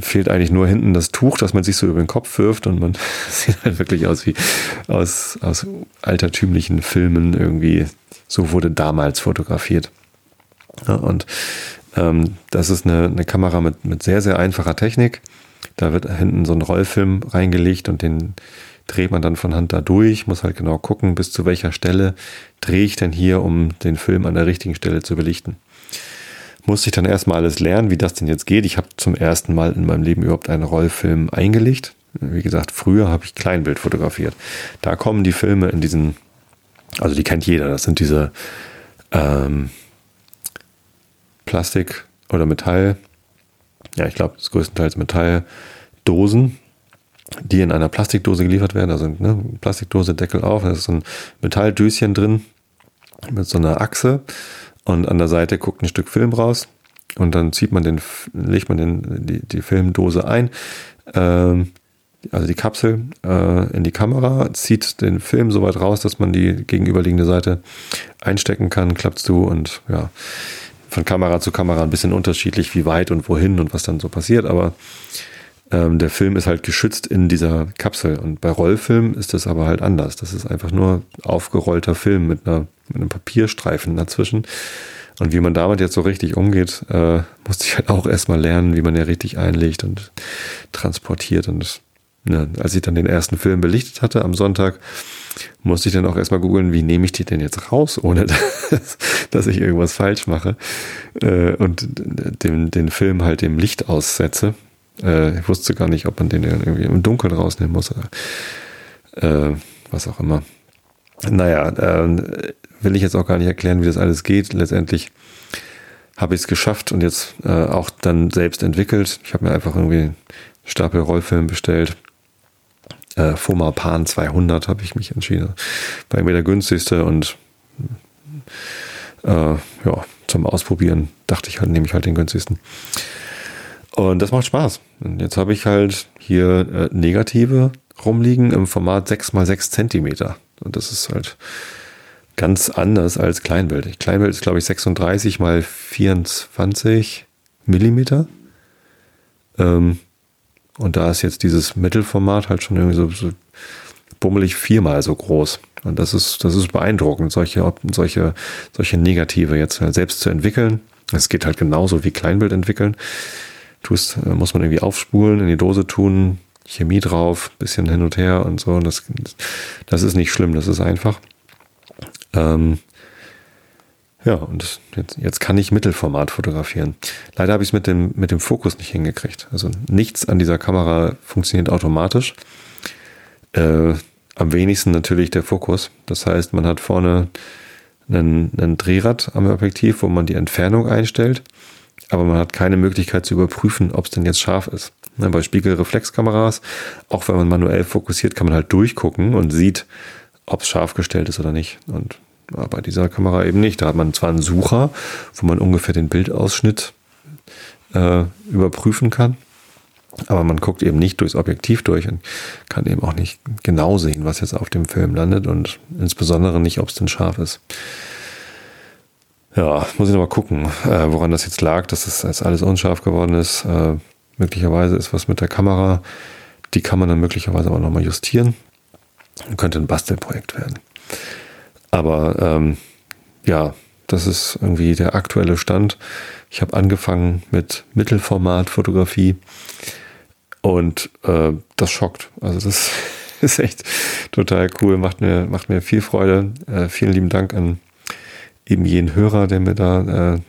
A: fehlt eigentlich nur hinten das Tuch, das man sich so über den Kopf wirft und man sieht halt wirklich aus wie aus, aus altertümlichen Filmen irgendwie. So wurde damals fotografiert. Ja, und ähm, das ist eine, eine Kamera mit, mit sehr, sehr einfacher Technik. Da wird hinten so ein Rollfilm reingelegt und den dreht man dann von Hand da durch, muss halt genau gucken, bis zu welcher Stelle drehe ich denn hier, um den Film an der richtigen Stelle zu belichten musste ich dann erstmal alles lernen, wie das denn jetzt geht. Ich habe zum ersten Mal in meinem Leben überhaupt einen Rollfilm eingelegt. Wie gesagt, früher habe ich Kleinbild fotografiert. Da kommen die Filme in diesen, also die kennt jeder, das sind diese ähm, Plastik oder Metall, ja, ich glaube, das größtenteils Metalldosen, die in einer Plastikdose geliefert werden. Also ne, Plastikdose, Deckel auf, da ist so ein Metalldöschen drin mit so einer Achse und an der Seite guckt ein Stück Film raus und dann zieht man den, legt man den, die, die Filmdose ein, ähm, also die Kapsel äh, in die Kamera, zieht den Film so weit raus, dass man die gegenüberliegende Seite einstecken kann, klappt zu und ja, von Kamera zu Kamera ein bisschen unterschiedlich, wie weit und wohin und was dann so passiert, aber ähm, der Film ist halt geschützt in dieser Kapsel und bei Rollfilm ist das aber halt anders. Das ist einfach nur aufgerollter Film mit einer mit einem Papierstreifen dazwischen. Und wie man damit jetzt so richtig umgeht, äh, musste ich halt auch erstmal lernen, wie man ja richtig einlegt und transportiert. Und ja, als ich dann den ersten Film belichtet hatte am Sonntag, musste ich dann auch erstmal googeln, wie nehme ich die denn jetzt raus, ohne dass, dass ich irgendwas falsch mache. Äh, und den, den Film halt dem Licht aussetze. Äh, ich wusste gar nicht, ob man den irgendwie im Dunkeln rausnehmen muss. Oder, äh, was auch immer. Naja, äh, will ich jetzt auch gar nicht erklären, wie das alles geht. Letztendlich habe ich es geschafft und jetzt äh, auch dann selbst entwickelt. Ich habe mir einfach irgendwie einen Stapel Rollfilm bestellt. Äh, Foma Pan 200 habe ich mich entschieden. War mir der günstigste und äh, ja, zum Ausprobieren dachte ich halt, nehme ich halt den günstigsten. Und das macht Spaß. Und jetzt habe ich halt hier äh, Negative rumliegen im Format 6 x 6 Zentimeter. Und das ist halt ganz anders als Kleinbild. Kleinbild ist, glaube ich, 36 mal 24 Millimeter. Ähm, und da ist jetzt dieses Mittelformat halt schon irgendwie so, so bummelig viermal so groß. Und das ist, das ist beeindruckend, solche, solche, solche Negative jetzt halt selbst zu entwickeln. Es geht halt genauso wie Kleinbild entwickeln. Tust, äh, muss man irgendwie aufspulen, in die Dose tun, Chemie drauf, bisschen hin und her und so. Und das, das ist nicht schlimm, das ist einfach. Ähm, ja, und jetzt, jetzt kann ich Mittelformat fotografieren. Leider habe ich es mit dem, mit dem Fokus nicht hingekriegt. Also nichts an dieser Kamera funktioniert automatisch. Äh, am wenigsten natürlich der Fokus. Das heißt, man hat vorne einen, einen Drehrad am Objektiv, wo man die Entfernung einstellt, aber man hat keine Möglichkeit zu überprüfen, ob es denn jetzt scharf ist. Bei Spiegelreflexkameras, auch wenn man manuell fokussiert, kann man halt durchgucken und sieht, ob es scharf gestellt ist oder nicht. Und bei dieser Kamera eben nicht. Da hat man zwar einen Sucher, wo man ungefähr den Bildausschnitt äh, überprüfen kann, aber man guckt eben nicht durchs Objektiv durch und kann eben auch nicht genau sehen, was jetzt auf dem Film landet und insbesondere nicht, ob es denn scharf ist. Ja, muss ich noch mal gucken, äh, woran das jetzt lag, dass das jetzt alles unscharf geworden ist. Äh, möglicherweise ist was mit der Kamera. Die kann man dann möglicherweise aber noch mal justieren. Könnte ein Bastelprojekt werden. Aber ähm, ja, das ist irgendwie der aktuelle Stand. Ich habe angefangen mit Mittelformatfotografie und äh, das schockt. Also das ist echt total cool, macht mir, macht mir viel Freude. Äh, vielen lieben Dank an eben jeden Hörer, der mir da äh,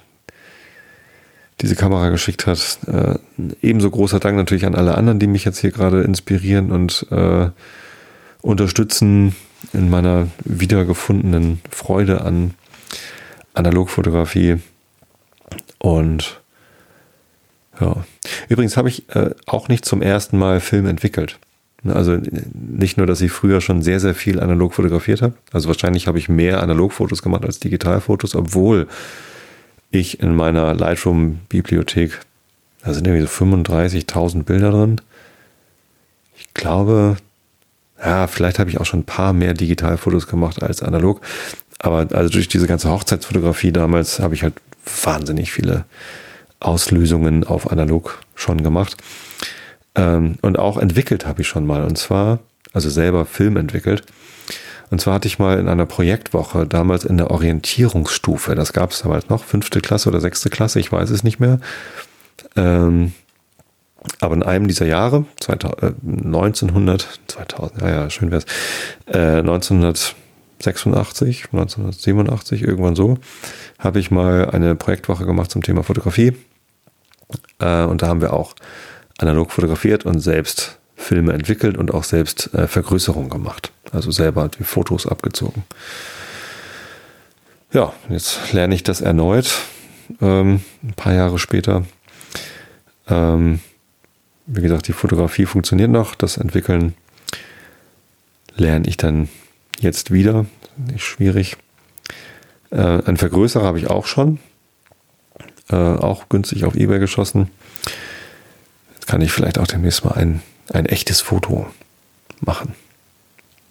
A: diese Kamera geschickt hat. Äh, ebenso großer Dank natürlich an alle anderen, die mich jetzt hier gerade inspirieren und äh, unterstützen in meiner wiedergefundenen Freude an Analogfotografie. Und ja, übrigens habe ich äh, auch nicht zum ersten Mal Film entwickelt. Also nicht nur, dass ich früher schon sehr, sehr viel analog fotografiert habe. Also wahrscheinlich habe ich mehr Analogfotos gemacht als Digitalfotos, obwohl ich in meiner Lightroom-Bibliothek, da sind irgendwie so 35.000 Bilder drin. Ich glaube, ja, vielleicht habe ich auch schon ein paar mehr Digitalfotos gemacht als analog. Aber also durch diese ganze Hochzeitsfotografie damals habe ich halt wahnsinnig viele Auslösungen auf analog schon gemacht. Ähm, und auch entwickelt habe ich schon mal. Und zwar, also selber Film entwickelt. Und zwar hatte ich mal in einer Projektwoche, damals in der Orientierungsstufe, das gab es damals noch, fünfte Klasse oder sechste Klasse, ich weiß es nicht mehr. Ähm, aber in einem dieser Jahre, 2000, äh, 1900, 2000, ja, ja, schön wär's, äh, 1986, 1987, irgendwann so, habe ich mal eine Projektwoche gemacht zum Thema Fotografie. Äh, und da haben wir auch analog fotografiert und selbst Filme entwickelt und auch selbst äh, Vergrößerung gemacht. Also selber die Fotos abgezogen. Ja, jetzt lerne ich das erneut, ähm, ein paar Jahre später. Ähm, wie gesagt, die Fotografie funktioniert noch. Das Entwickeln lerne ich dann jetzt wieder. Nicht schwierig. Äh, ein Vergrößerer habe ich auch schon. Äh, auch günstig auf Ebay geschossen. Kann ich vielleicht auch demnächst mal ein, ein echtes Foto machen.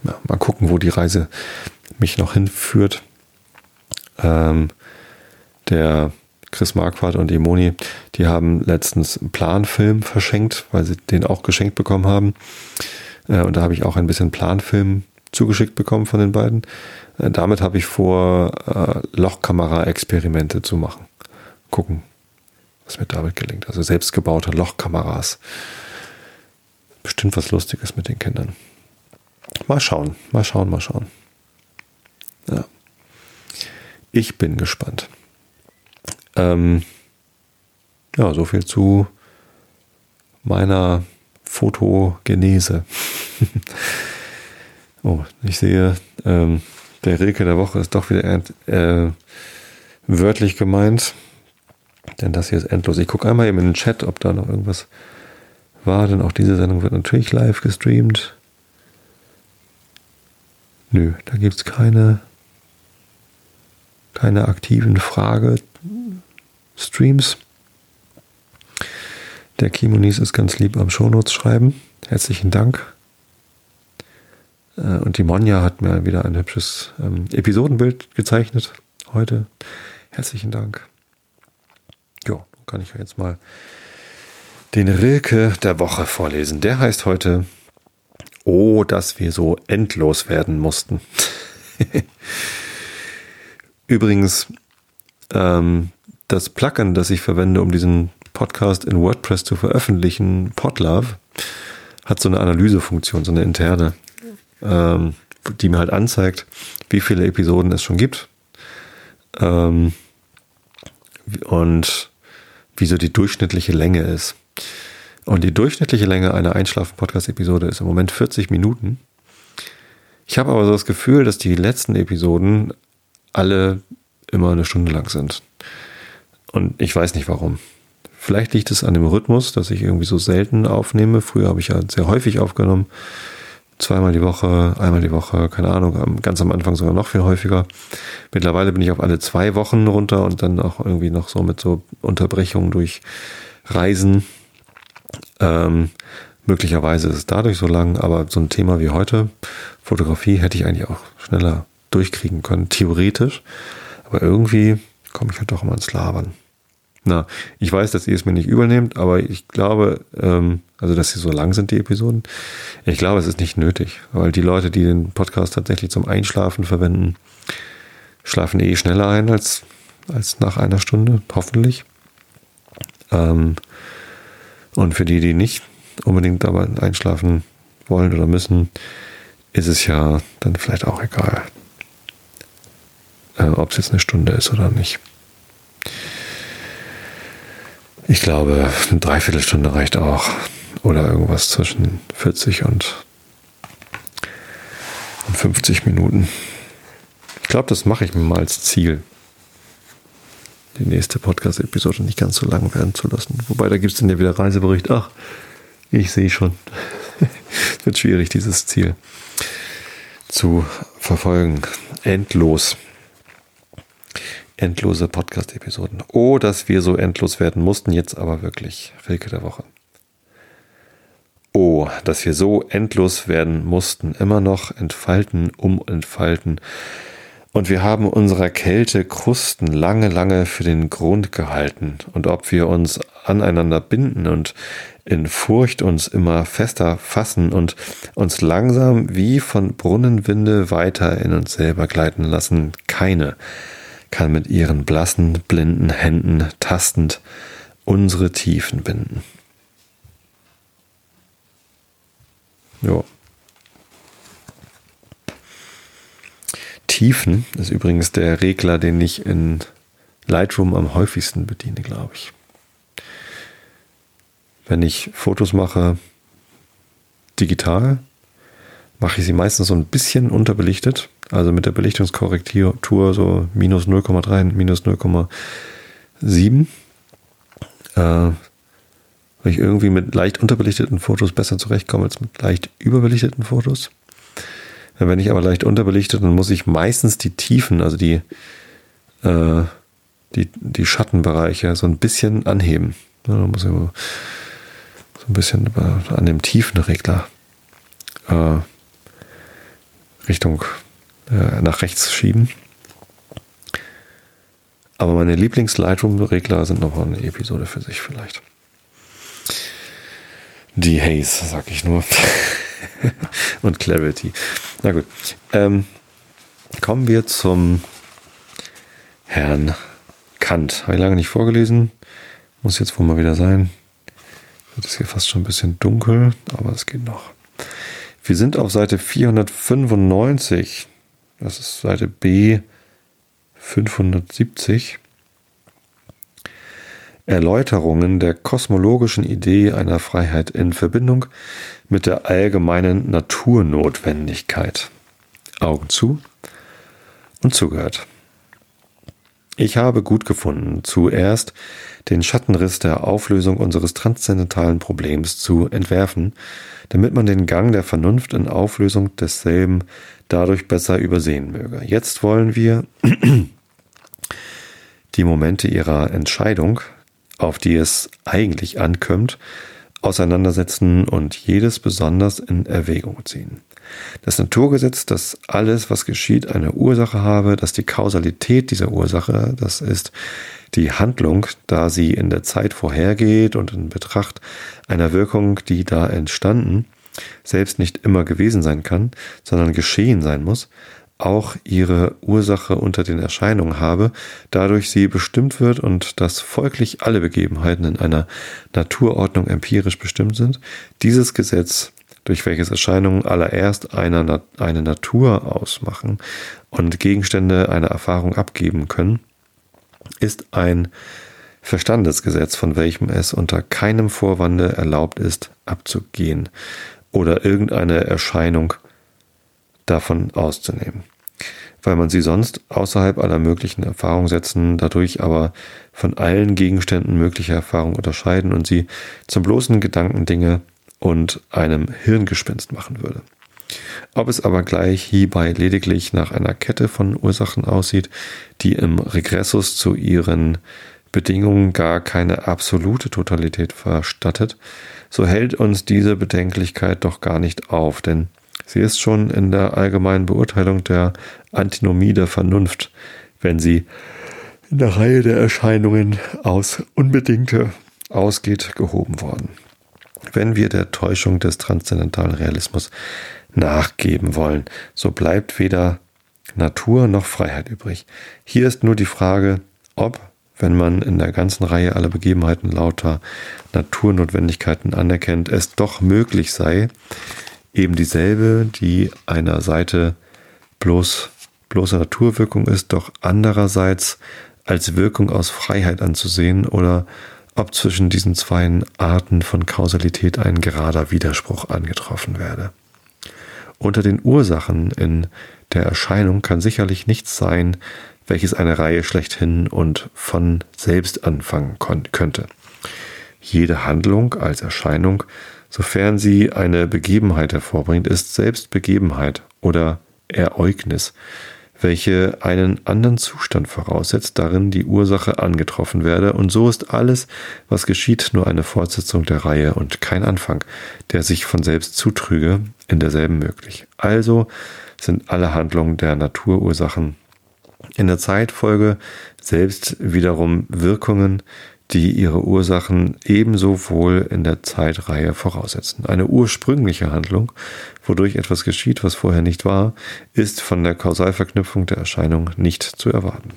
A: Ja, mal gucken, wo die Reise mich noch hinführt. Ähm, der Chris Marquardt und Emoni, die haben letztens einen Planfilm verschenkt, weil sie den auch geschenkt bekommen haben. Äh, und da habe ich auch ein bisschen Planfilm zugeschickt bekommen von den beiden. Äh, damit habe ich vor, äh, Lochkamera-Experimente zu machen. Gucken, was mir damit gelingt. Also selbstgebaute Lochkameras. Bestimmt was Lustiges mit den Kindern. Mal schauen, mal schauen, mal schauen. Ja. Ich bin gespannt. Ähm, ja, so viel zu meiner Fotogenese. oh, ich sehe, ähm, der Rilke der Woche ist doch wieder äh, wörtlich gemeint. Denn das hier ist endlos. Ich gucke einmal eben in den Chat, ob da noch irgendwas war. Denn auch diese Sendung wird natürlich live gestreamt. Nö, da gibt es keine, keine aktiven Frage Streams. Der Kimonis ist ganz lieb am Shownotes schreiben. Herzlichen Dank. Äh, und die Monja hat mir wieder ein hübsches ähm, Episodenbild gezeichnet heute. Herzlichen Dank. Kann ich jetzt mal den Rilke der Woche vorlesen. Der heißt heute Oh, dass wir so endlos werden mussten. Übrigens, ähm, das Plugin, das ich verwende, um diesen Podcast in WordPress zu veröffentlichen, Podlove, hat so eine Analysefunktion, so eine interne, ähm, die mir halt anzeigt, wie viele Episoden es schon gibt ähm, und wie so die durchschnittliche Länge ist. Und die durchschnittliche Länge einer Einschlafen-Podcast-Episode ist im Moment 40 Minuten. Ich habe aber so das Gefühl, dass die letzten Episoden alle immer eine Stunde lang sind. Und ich weiß nicht warum. Vielleicht liegt es an dem Rhythmus, dass ich irgendwie so selten aufnehme. Früher habe ich ja sehr häufig aufgenommen. Zweimal die Woche, einmal die Woche, keine Ahnung, ganz am Anfang sogar noch viel häufiger. Mittlerweile bin ich auf alle zwei Wochen runter und dann auch irgendwie noch so mit so Unterbrechungen durch Reisen. Ähm, möglicherweise ist es dadurch so lang, aber so ein Thema wie heute, Fotografie, hätte ich eigentlich auch schneller durchkriegen können, theoretisch. Aber irgendwie komme ich halt doch immer ins Labern. Na, ich weiß, dass ihr es mir nicht übernehmt, aber ich glaube, ähm, also dass sie so lang sind, die Episoden. Ich glaube, es ist nicht nötig, weil die Leute, die den Podcast tatsächlich zum Einschlafen verwenden, schlafen eh schneller ein als, als nach einer Stunde, hoffentlich. Ähm, und für die, die nicht unbedingt aber einschlafen wollen oder müssen, ist es ja dann vielleicht auch egal, äh, ob es jetzt eine Stunde ist oder nicht. Ich glaube, eine Dreiviertelstunde reicht auch. Oder irgendwas zwischen 40 und 50 Minuten. Ich glaube, das mache ich mir mal als Ziel. Die nächste Podcast-Episode nicht ganz so lang werden zu lassen. Wobei, da gibt es dann ja wieder Reisebericht. Ach, ich sehe schon. es wird schwierig, dieses Ziel zu verfolgen. Endlos endlose Podcast-Episoden. Oh, dass wir so endlos werden mussten, jetzt aber wirklich. Rilke der Woche. Oh, dass wir so endlos werden mussten, immer noch entfalten, um entfalten. Und wir haben unserer Kälte Krusten lange, lange für den Grund gehalten. Und ob wir uns aneinander binden und in Furcht uns immer fester fassen und uns langsam wie von Brunnenwinde weiter in uns selber gleiten lassen, keine kann mit ihren blassen, blinden Händen tastend unsere Tiefen binden. Jo. Tiefen ist übrigens der Regler, den ich in Lightroom am häufigsten bediene, glaube ich. Wenn ich Fotos mache digital, mache ich sie meistens so ein bisschen unterbelichtet also mit der Belichtungskorrektur so minus 0,3, minus 0,7. Äh, weil ich irgendwie mit leicht unterbelichteten Fotos besser zurechtkomme als mit leicht überbelichteten Fotos. Wenn ich aber leicht unterbelichtet, dann muss ich meistens die Tiefen, also die, äh, die, die Schattenbereiche so ein bisschen anheben. Ja, da muss ich so ein bisschen an dem Tiefenregler äh, Richtung äh, nach rechts schieben. Aber meine Lieblings-Lightroom-Regler sind noch eine Episode für sich vielleicht. Die Haze, sag ich nur. Und Clarity. Na gut. Ähm, kommen wir zum Herrn Kant. Habe ich lange nicht vorgelesen. Muss jetzt wohl mal wieder sein. Wird es hier fast schon ein bisschen dunkel, aber es geht noch. Wir sind auf Seite 495 das ist Seite B 570. Erläuterungen der kosmologischen Idee einer Freiheit in Verbindung mit der allgemeinen Naturnotwendigkeit. Augen zu und zugehört. Ich habe gut gefunden, zuerst den Schattenriss der Auflösung unseres transzendentalen Problems zu entwerfen, damit man den Gang der Vernunft in Auflösung desselben dadurch besser übersehen möge. Jetzt wollen wir die Momente ihrer Entscheidung, auf die es eigentlich ankommt, auseinandersetzen und jedes besonders in Erwägung ziehen. Das Naturgesetz, dass alles, was geschieht, eine Ursache habe, dass die Kausalität dieser Ursache, das ist die Handlung, da sie in der Zeit vorhergeht und in Betracht einer Wirkung, die da entstanden, selbst nicht immer gewesen sein kann, sondern geschehen sein muss, auch ihre Ursache unter den Erscheinungen habe, dadurch sie bestimmt wird und dass folglich alle Begebenheiten in einer Naturordnung empirisch bestimmt sind, dieses Gesetz, durch welches Erscheinungen allererst eine, eine Natur ausmachen und Gegenstände eine Erfahrung abgeben können, ist ein Verstandesgesetz, von welchem es unter keinem Vorwande erlaubt ist, abzugehen oder irgendeine Erscheinung davon auszunehmen, weil man sie sonst außerhalb aller möglichen Erfahrungen setzen, dadurch aber von allen Gegenständen möglicher Erfahrung unterscheiden und sie zum bloßen Gedankendinge und einem Hirngespinst machen würde. Ob es aber gleich hierbei lediglich nach einer Kette von Ursachen aussieht, die im Regressus zu ihren Bedingungen gar keine absolute Totalität verstattet, so hält uns diese Bedenklichkeit doch gar nicht auf, denn sie ist schon in der allgemeinen Beurteilung der Antinomie der Vernunft, wenn sie in der Reihe der Erscheinungen aus Unbedingte ausgeht, gehoben worden. Wenn wir der Täuschung des transzendentalen Realismus nachgeben wollen, so bleibt weder Natur noch Freiheit übrig. Hier ist nur die Frage, ob, wenn man in der ganzen Reihe aller Begebenheiten lauter Naturnotwendigkeiten anerkennt, es doch möglich sei, eben dieselbe, die einer Seite bloß bloße Naturwirkung ist, doch andererseits als Wirkung aus Freiheit anzusehen oder ob zwischen diesen zwei Arten von Kausalität ein gerader Widerspruch angetroffen werde. Unter den Ursachen in der Erscheinung kann sicherlich nichts sein, welches eine Reihe schlechthin und von selbst anfangen könnte. Jede Handlung als Erscheinung, sofern sie eine Begebenheit hervorbringt, ist selbst Begebenheit oder Ereignis, welche einen anderen Zustand voraussetzt, darin die Ursache angetroffen werde, und so ist alles, was geschieht, nur eine Fortsetzung der Reihe und kein Anfang, der sich von selbst zutrüge, in derselben möglich. Also sind alle Handlungen der Naturursachen in der Zeitfolge selbst wiederum Wirkungen, die ihre Ursachen ebenso wohl in der Zeitreihe voraussetzen. Eine ursprüngliche Handlung, wodurch etwas geschieht, was vorher nicht war, ist von der Kausalverknüpfung der Erscheinung nicht zu erwarten.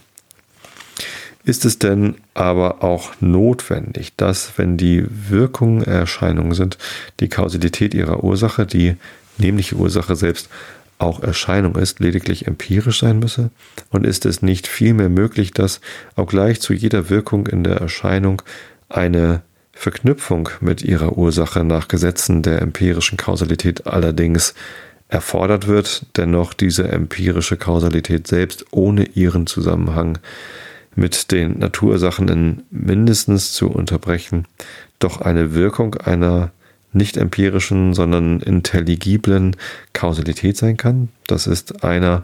A: Ist es denn aber auch notwendig, dass, wenn die Wirkungen Erscheinungen sind, die Kausalität ihrer Ursache, die nämliche Ursache selbst, auch Erscheinung ist, lediglich empirisch sein müsse? Und ist es nicht vielmehr möglich, dass auch gleich zu jeder Wirkung in der Erscheinung eine Verknüpfung mit ihrer Ursache nach Gesetzen der empirischen Kausalität allerdings erfordert wird, dennoch diese empirische Kausalität selbst ohne ihren Zusammenhang mit den Natursachen in mindestens zu unterbrechen, doch eine Wirkung einer nicht empirischen, sondern intelligiblen Kausalität sein kann. Das ist einer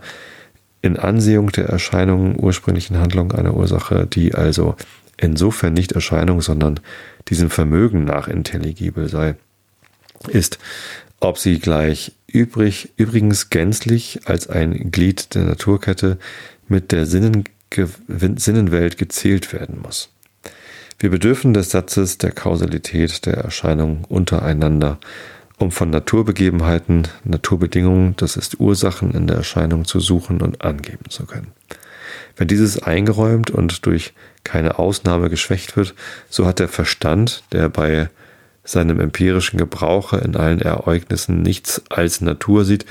A: in Ansehung der Erscheinungen ursprünglichen Handlung einer Ursache, die also insofern nicht Erscheinung, sondern diesem Vermögen nach intelligibel sei, ist, ob sie gleich übrig, übrigens gänzlich als ein Glied der Naturkette mit der Sinnen, Sinnenwelt gezählt werden muss. Wir bedürfen des Satzes der Kausalität der Erscheinungen untereinander, um von Naturbegebenheiten, Naturbedingungen, das ist Ursachen in der Erscheinung zu suchen und angeben zu können. Wenn dieses eingeräumt und durch keine Ausnahme geschwächt wird, so hat der Verstand, der bei seinem empirischen Gebrauche in allen Ereignissen nichts als Natur sieht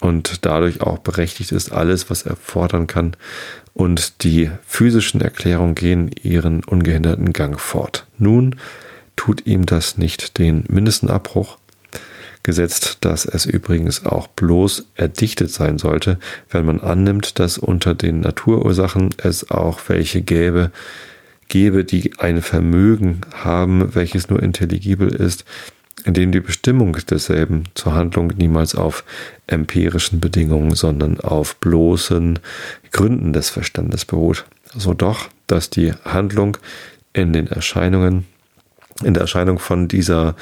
A: und dadurch auch berechtigt ist, alles, was er fordern kann, und die physischen Erklärungen gehen ihren ungehinderten Gang fort. Nun tut ihm das nicht den mindesten Abbruch, gesetzt, dass es übrigens auch bloß erdichtet sein sollte, wenn man annimmt, dass unter den Naturursachen es auch welche gäbe, gäbe, die ein Vermögen haben, welches nur intelligibel ist, in dem die Bestimmung desselben zur Handlung niemals auf empirischen Bedingungen, sondern auf bloßen Gründen des Verstandes beruht. So doch, dass die Handlung in den Erscheinungen, in der Erscheinung von dieser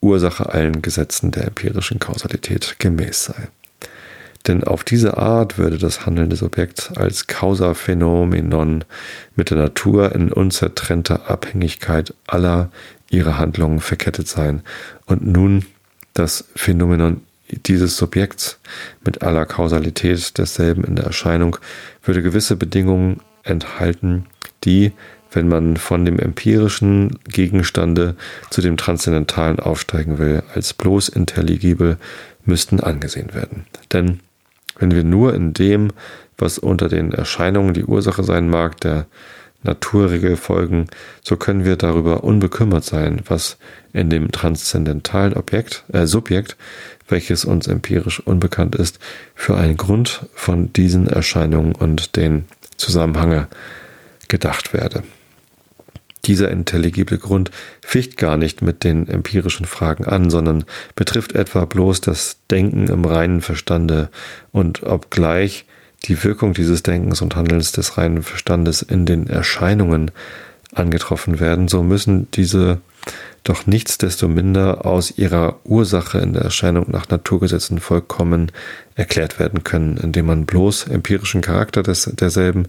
A: Ursache allen Gesetzen der empirischen Kausalität gemäß sei. Denn auf diese Art würde das Handeln des Objekts als Causa-Phänomenon mit der Natur in unzertrennter Abhängigkeit aller ihrer Handlungen verkettet sein und nun das Phänomenon dieses Subjekts mit aller Kausalität desselben in der Erscheinung würde gewisse Bedingungen enthalten, die, wenn man von dem empirischen Gegenstande zu dem transzendentalen aufsteigen will, als bloß intelligibel müssten angesehen werden. Denn wenn wir nur in dem, was unter den Erscheinungen die Ursache sein mag, der Naturregel folgen, so können wir darüber unbekümmert sein, was in dem transzendentalen Objekt, äh, Subjekt, welches uns empirisch unbekannt ist, für einen Grund von diesen Erscheinungen und den Zusammenhänge gedacht werde. Dieser intelligible Grund ficht gar nicht mit den empirischen Fragen an, sondern betrifft etwa bloß das Denken im reinen Verstande und obgleich die Wirkung dieses Denkens und Handelns des reinen Verstandes in den Erscheinungen angetroffen werden, so müssen diese doch nichtsdestominder aus ihrer Ursache in der Erscheinung nach Naturgesetzen vollkommen erklärt werden können, indem man bloß empirischen Charakter des, derselben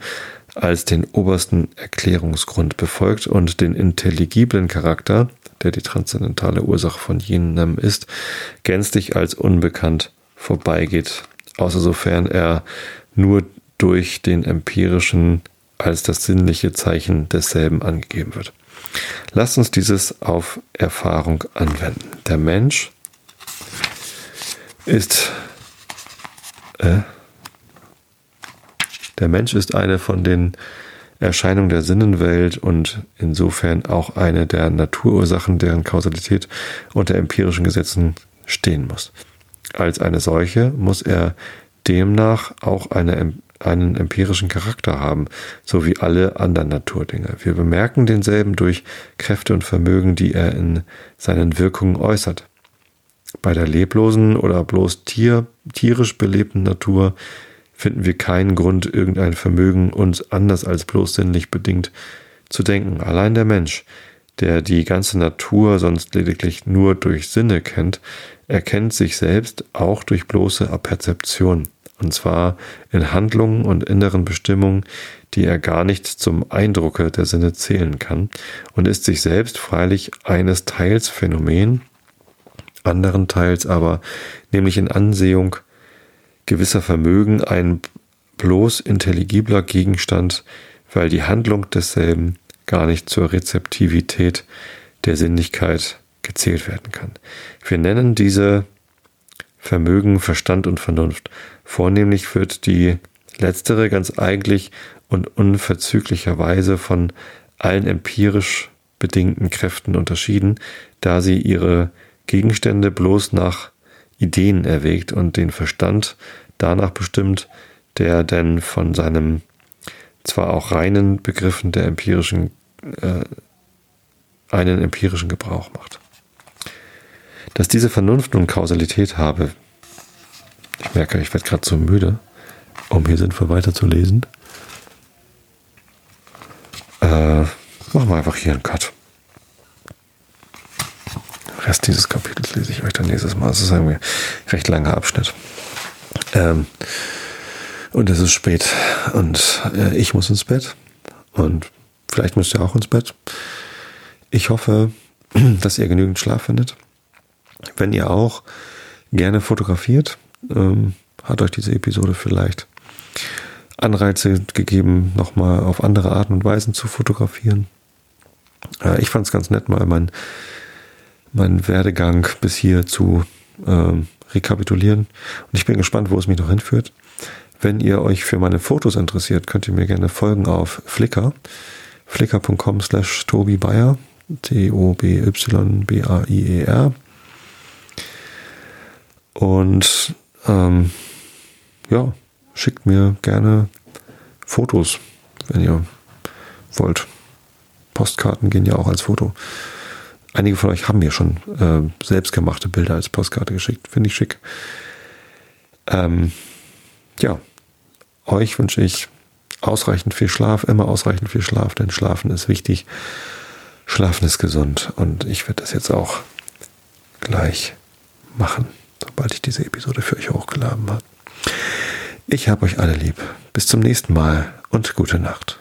A: als den obersten Erklärungsgrund befolgt und den intelligiblen Charakter, der die transzendentale Ursache von jenem ist, gänzlich als unbekannt vorbeigeht, außer sofern er nur durch den empirischen als das sinnliche Zeichen desselben angegeben wird. Lasst uns dieses auf Erfahrung anwenden. Der Mensch ist äh, der Mensch ist eine von den Erscheinungen der Sinnenwelt und insofern auch eine der Naturursachen, deren Kausalität unter empirischen Gesetzen stehen muss. Als eine solche muss er demnach auch eine, einen empirischen Charakter haben, so wie alle anderen Naturdinge. Wir bemerken denselben durch Kräfte und Vermögen, die er in seinen Wirkungen äußert. Bei der leblosen oder bloß tier, tierisch belebten Natur finden wir keinen Grund, irgendein Vermögen uns anders als bloß sinnlich bedingt zu denken. Allein der Mensch, der die ganze Natur sonst lediglich nur durch Sinne kennt, erkennt sich selbst auch durch bloße Aperzeption, und zwar in Handlungen und inneren Bestimmungen, die er gar nicht zum Eindrucke der Sinne zählen kann, und ist sich selbst freilich eines Teils Phänomen, anderen Teils aber, nämlich in Ansehung gewisser Vermögen ein bloß intelligibler Gegenstand, weil die Handlung desselben gar nicht zur Rezeptivität der Sinnlichkeit gezählt werden kann. Wir nennen diese Vermögen Verstand und Vernunft. Vornehmlich wird die letztere ganz eigentlich und unverzüglicherweise von allen empirisch bedingten Kräften unterschieden, da sie ihre Gegenstände bloß nach Ideen erwägt und den Verstand danach bestimmt, der denn von seinem zwar auch reinen Begriffen der empirischen äh, einen empirischen Gebrauch macht. Dass diese Vernunft nun Kausalität habe, ich merke, ich werde gerade so müde, um hier sinnvoll weiterzulesen. Äh, machen wir einfach hier einen Cut. Rest dieses Kapitels lese ich euch dann nächstes Mal. Es ist ein recht langer Abschnitt. Ähm, und es ist spät und äh, ich muss ins Bett und vielleicht müsst ihr auch ins Bett. Ich hoffe, dass ihr genügend Schlaf findet. Wenn ihr auch gerne fotografiert, ähm, hat euch diese Episode vielleicht Anreize gegeben, nochmal auf andere Arten und Weisen zu fotografieren. Äh, ich fand es ganz nett, mal mein meinen Werdegang bis hier zu ähm, rekapitulieren. Und ich bin gespannt, wo es mich noch hinführt. Wenn ihr euch für meine Fotos interessiert, könnt ihr mir gerne folgen auf Flickr. Flickr.com slash Tobi Bayer. T-O-B-Y-B-A-I-E-R. Und ähm, ja, schickt mir gerne Fotos, wenn ihr wollt. Postkarten gehen ja auch als Foto. Einige von euch haben mir schon äh, selbstgemachte Bilder als Postkarte geschickt. Finde ich schick. Ähm, ja, euch wünsche ich ausreichend viel Schlaf, immer ausreichend viel Schlaf, denn Schlafen ist wichtig. Schlafen ist gesund und ich werde das jetzt auch gleich machen, sobald ich diese Episode für euch hochgeladen habe. Ich habe euch alle lieb. Bis zum nächsten Mal und gute Nacht.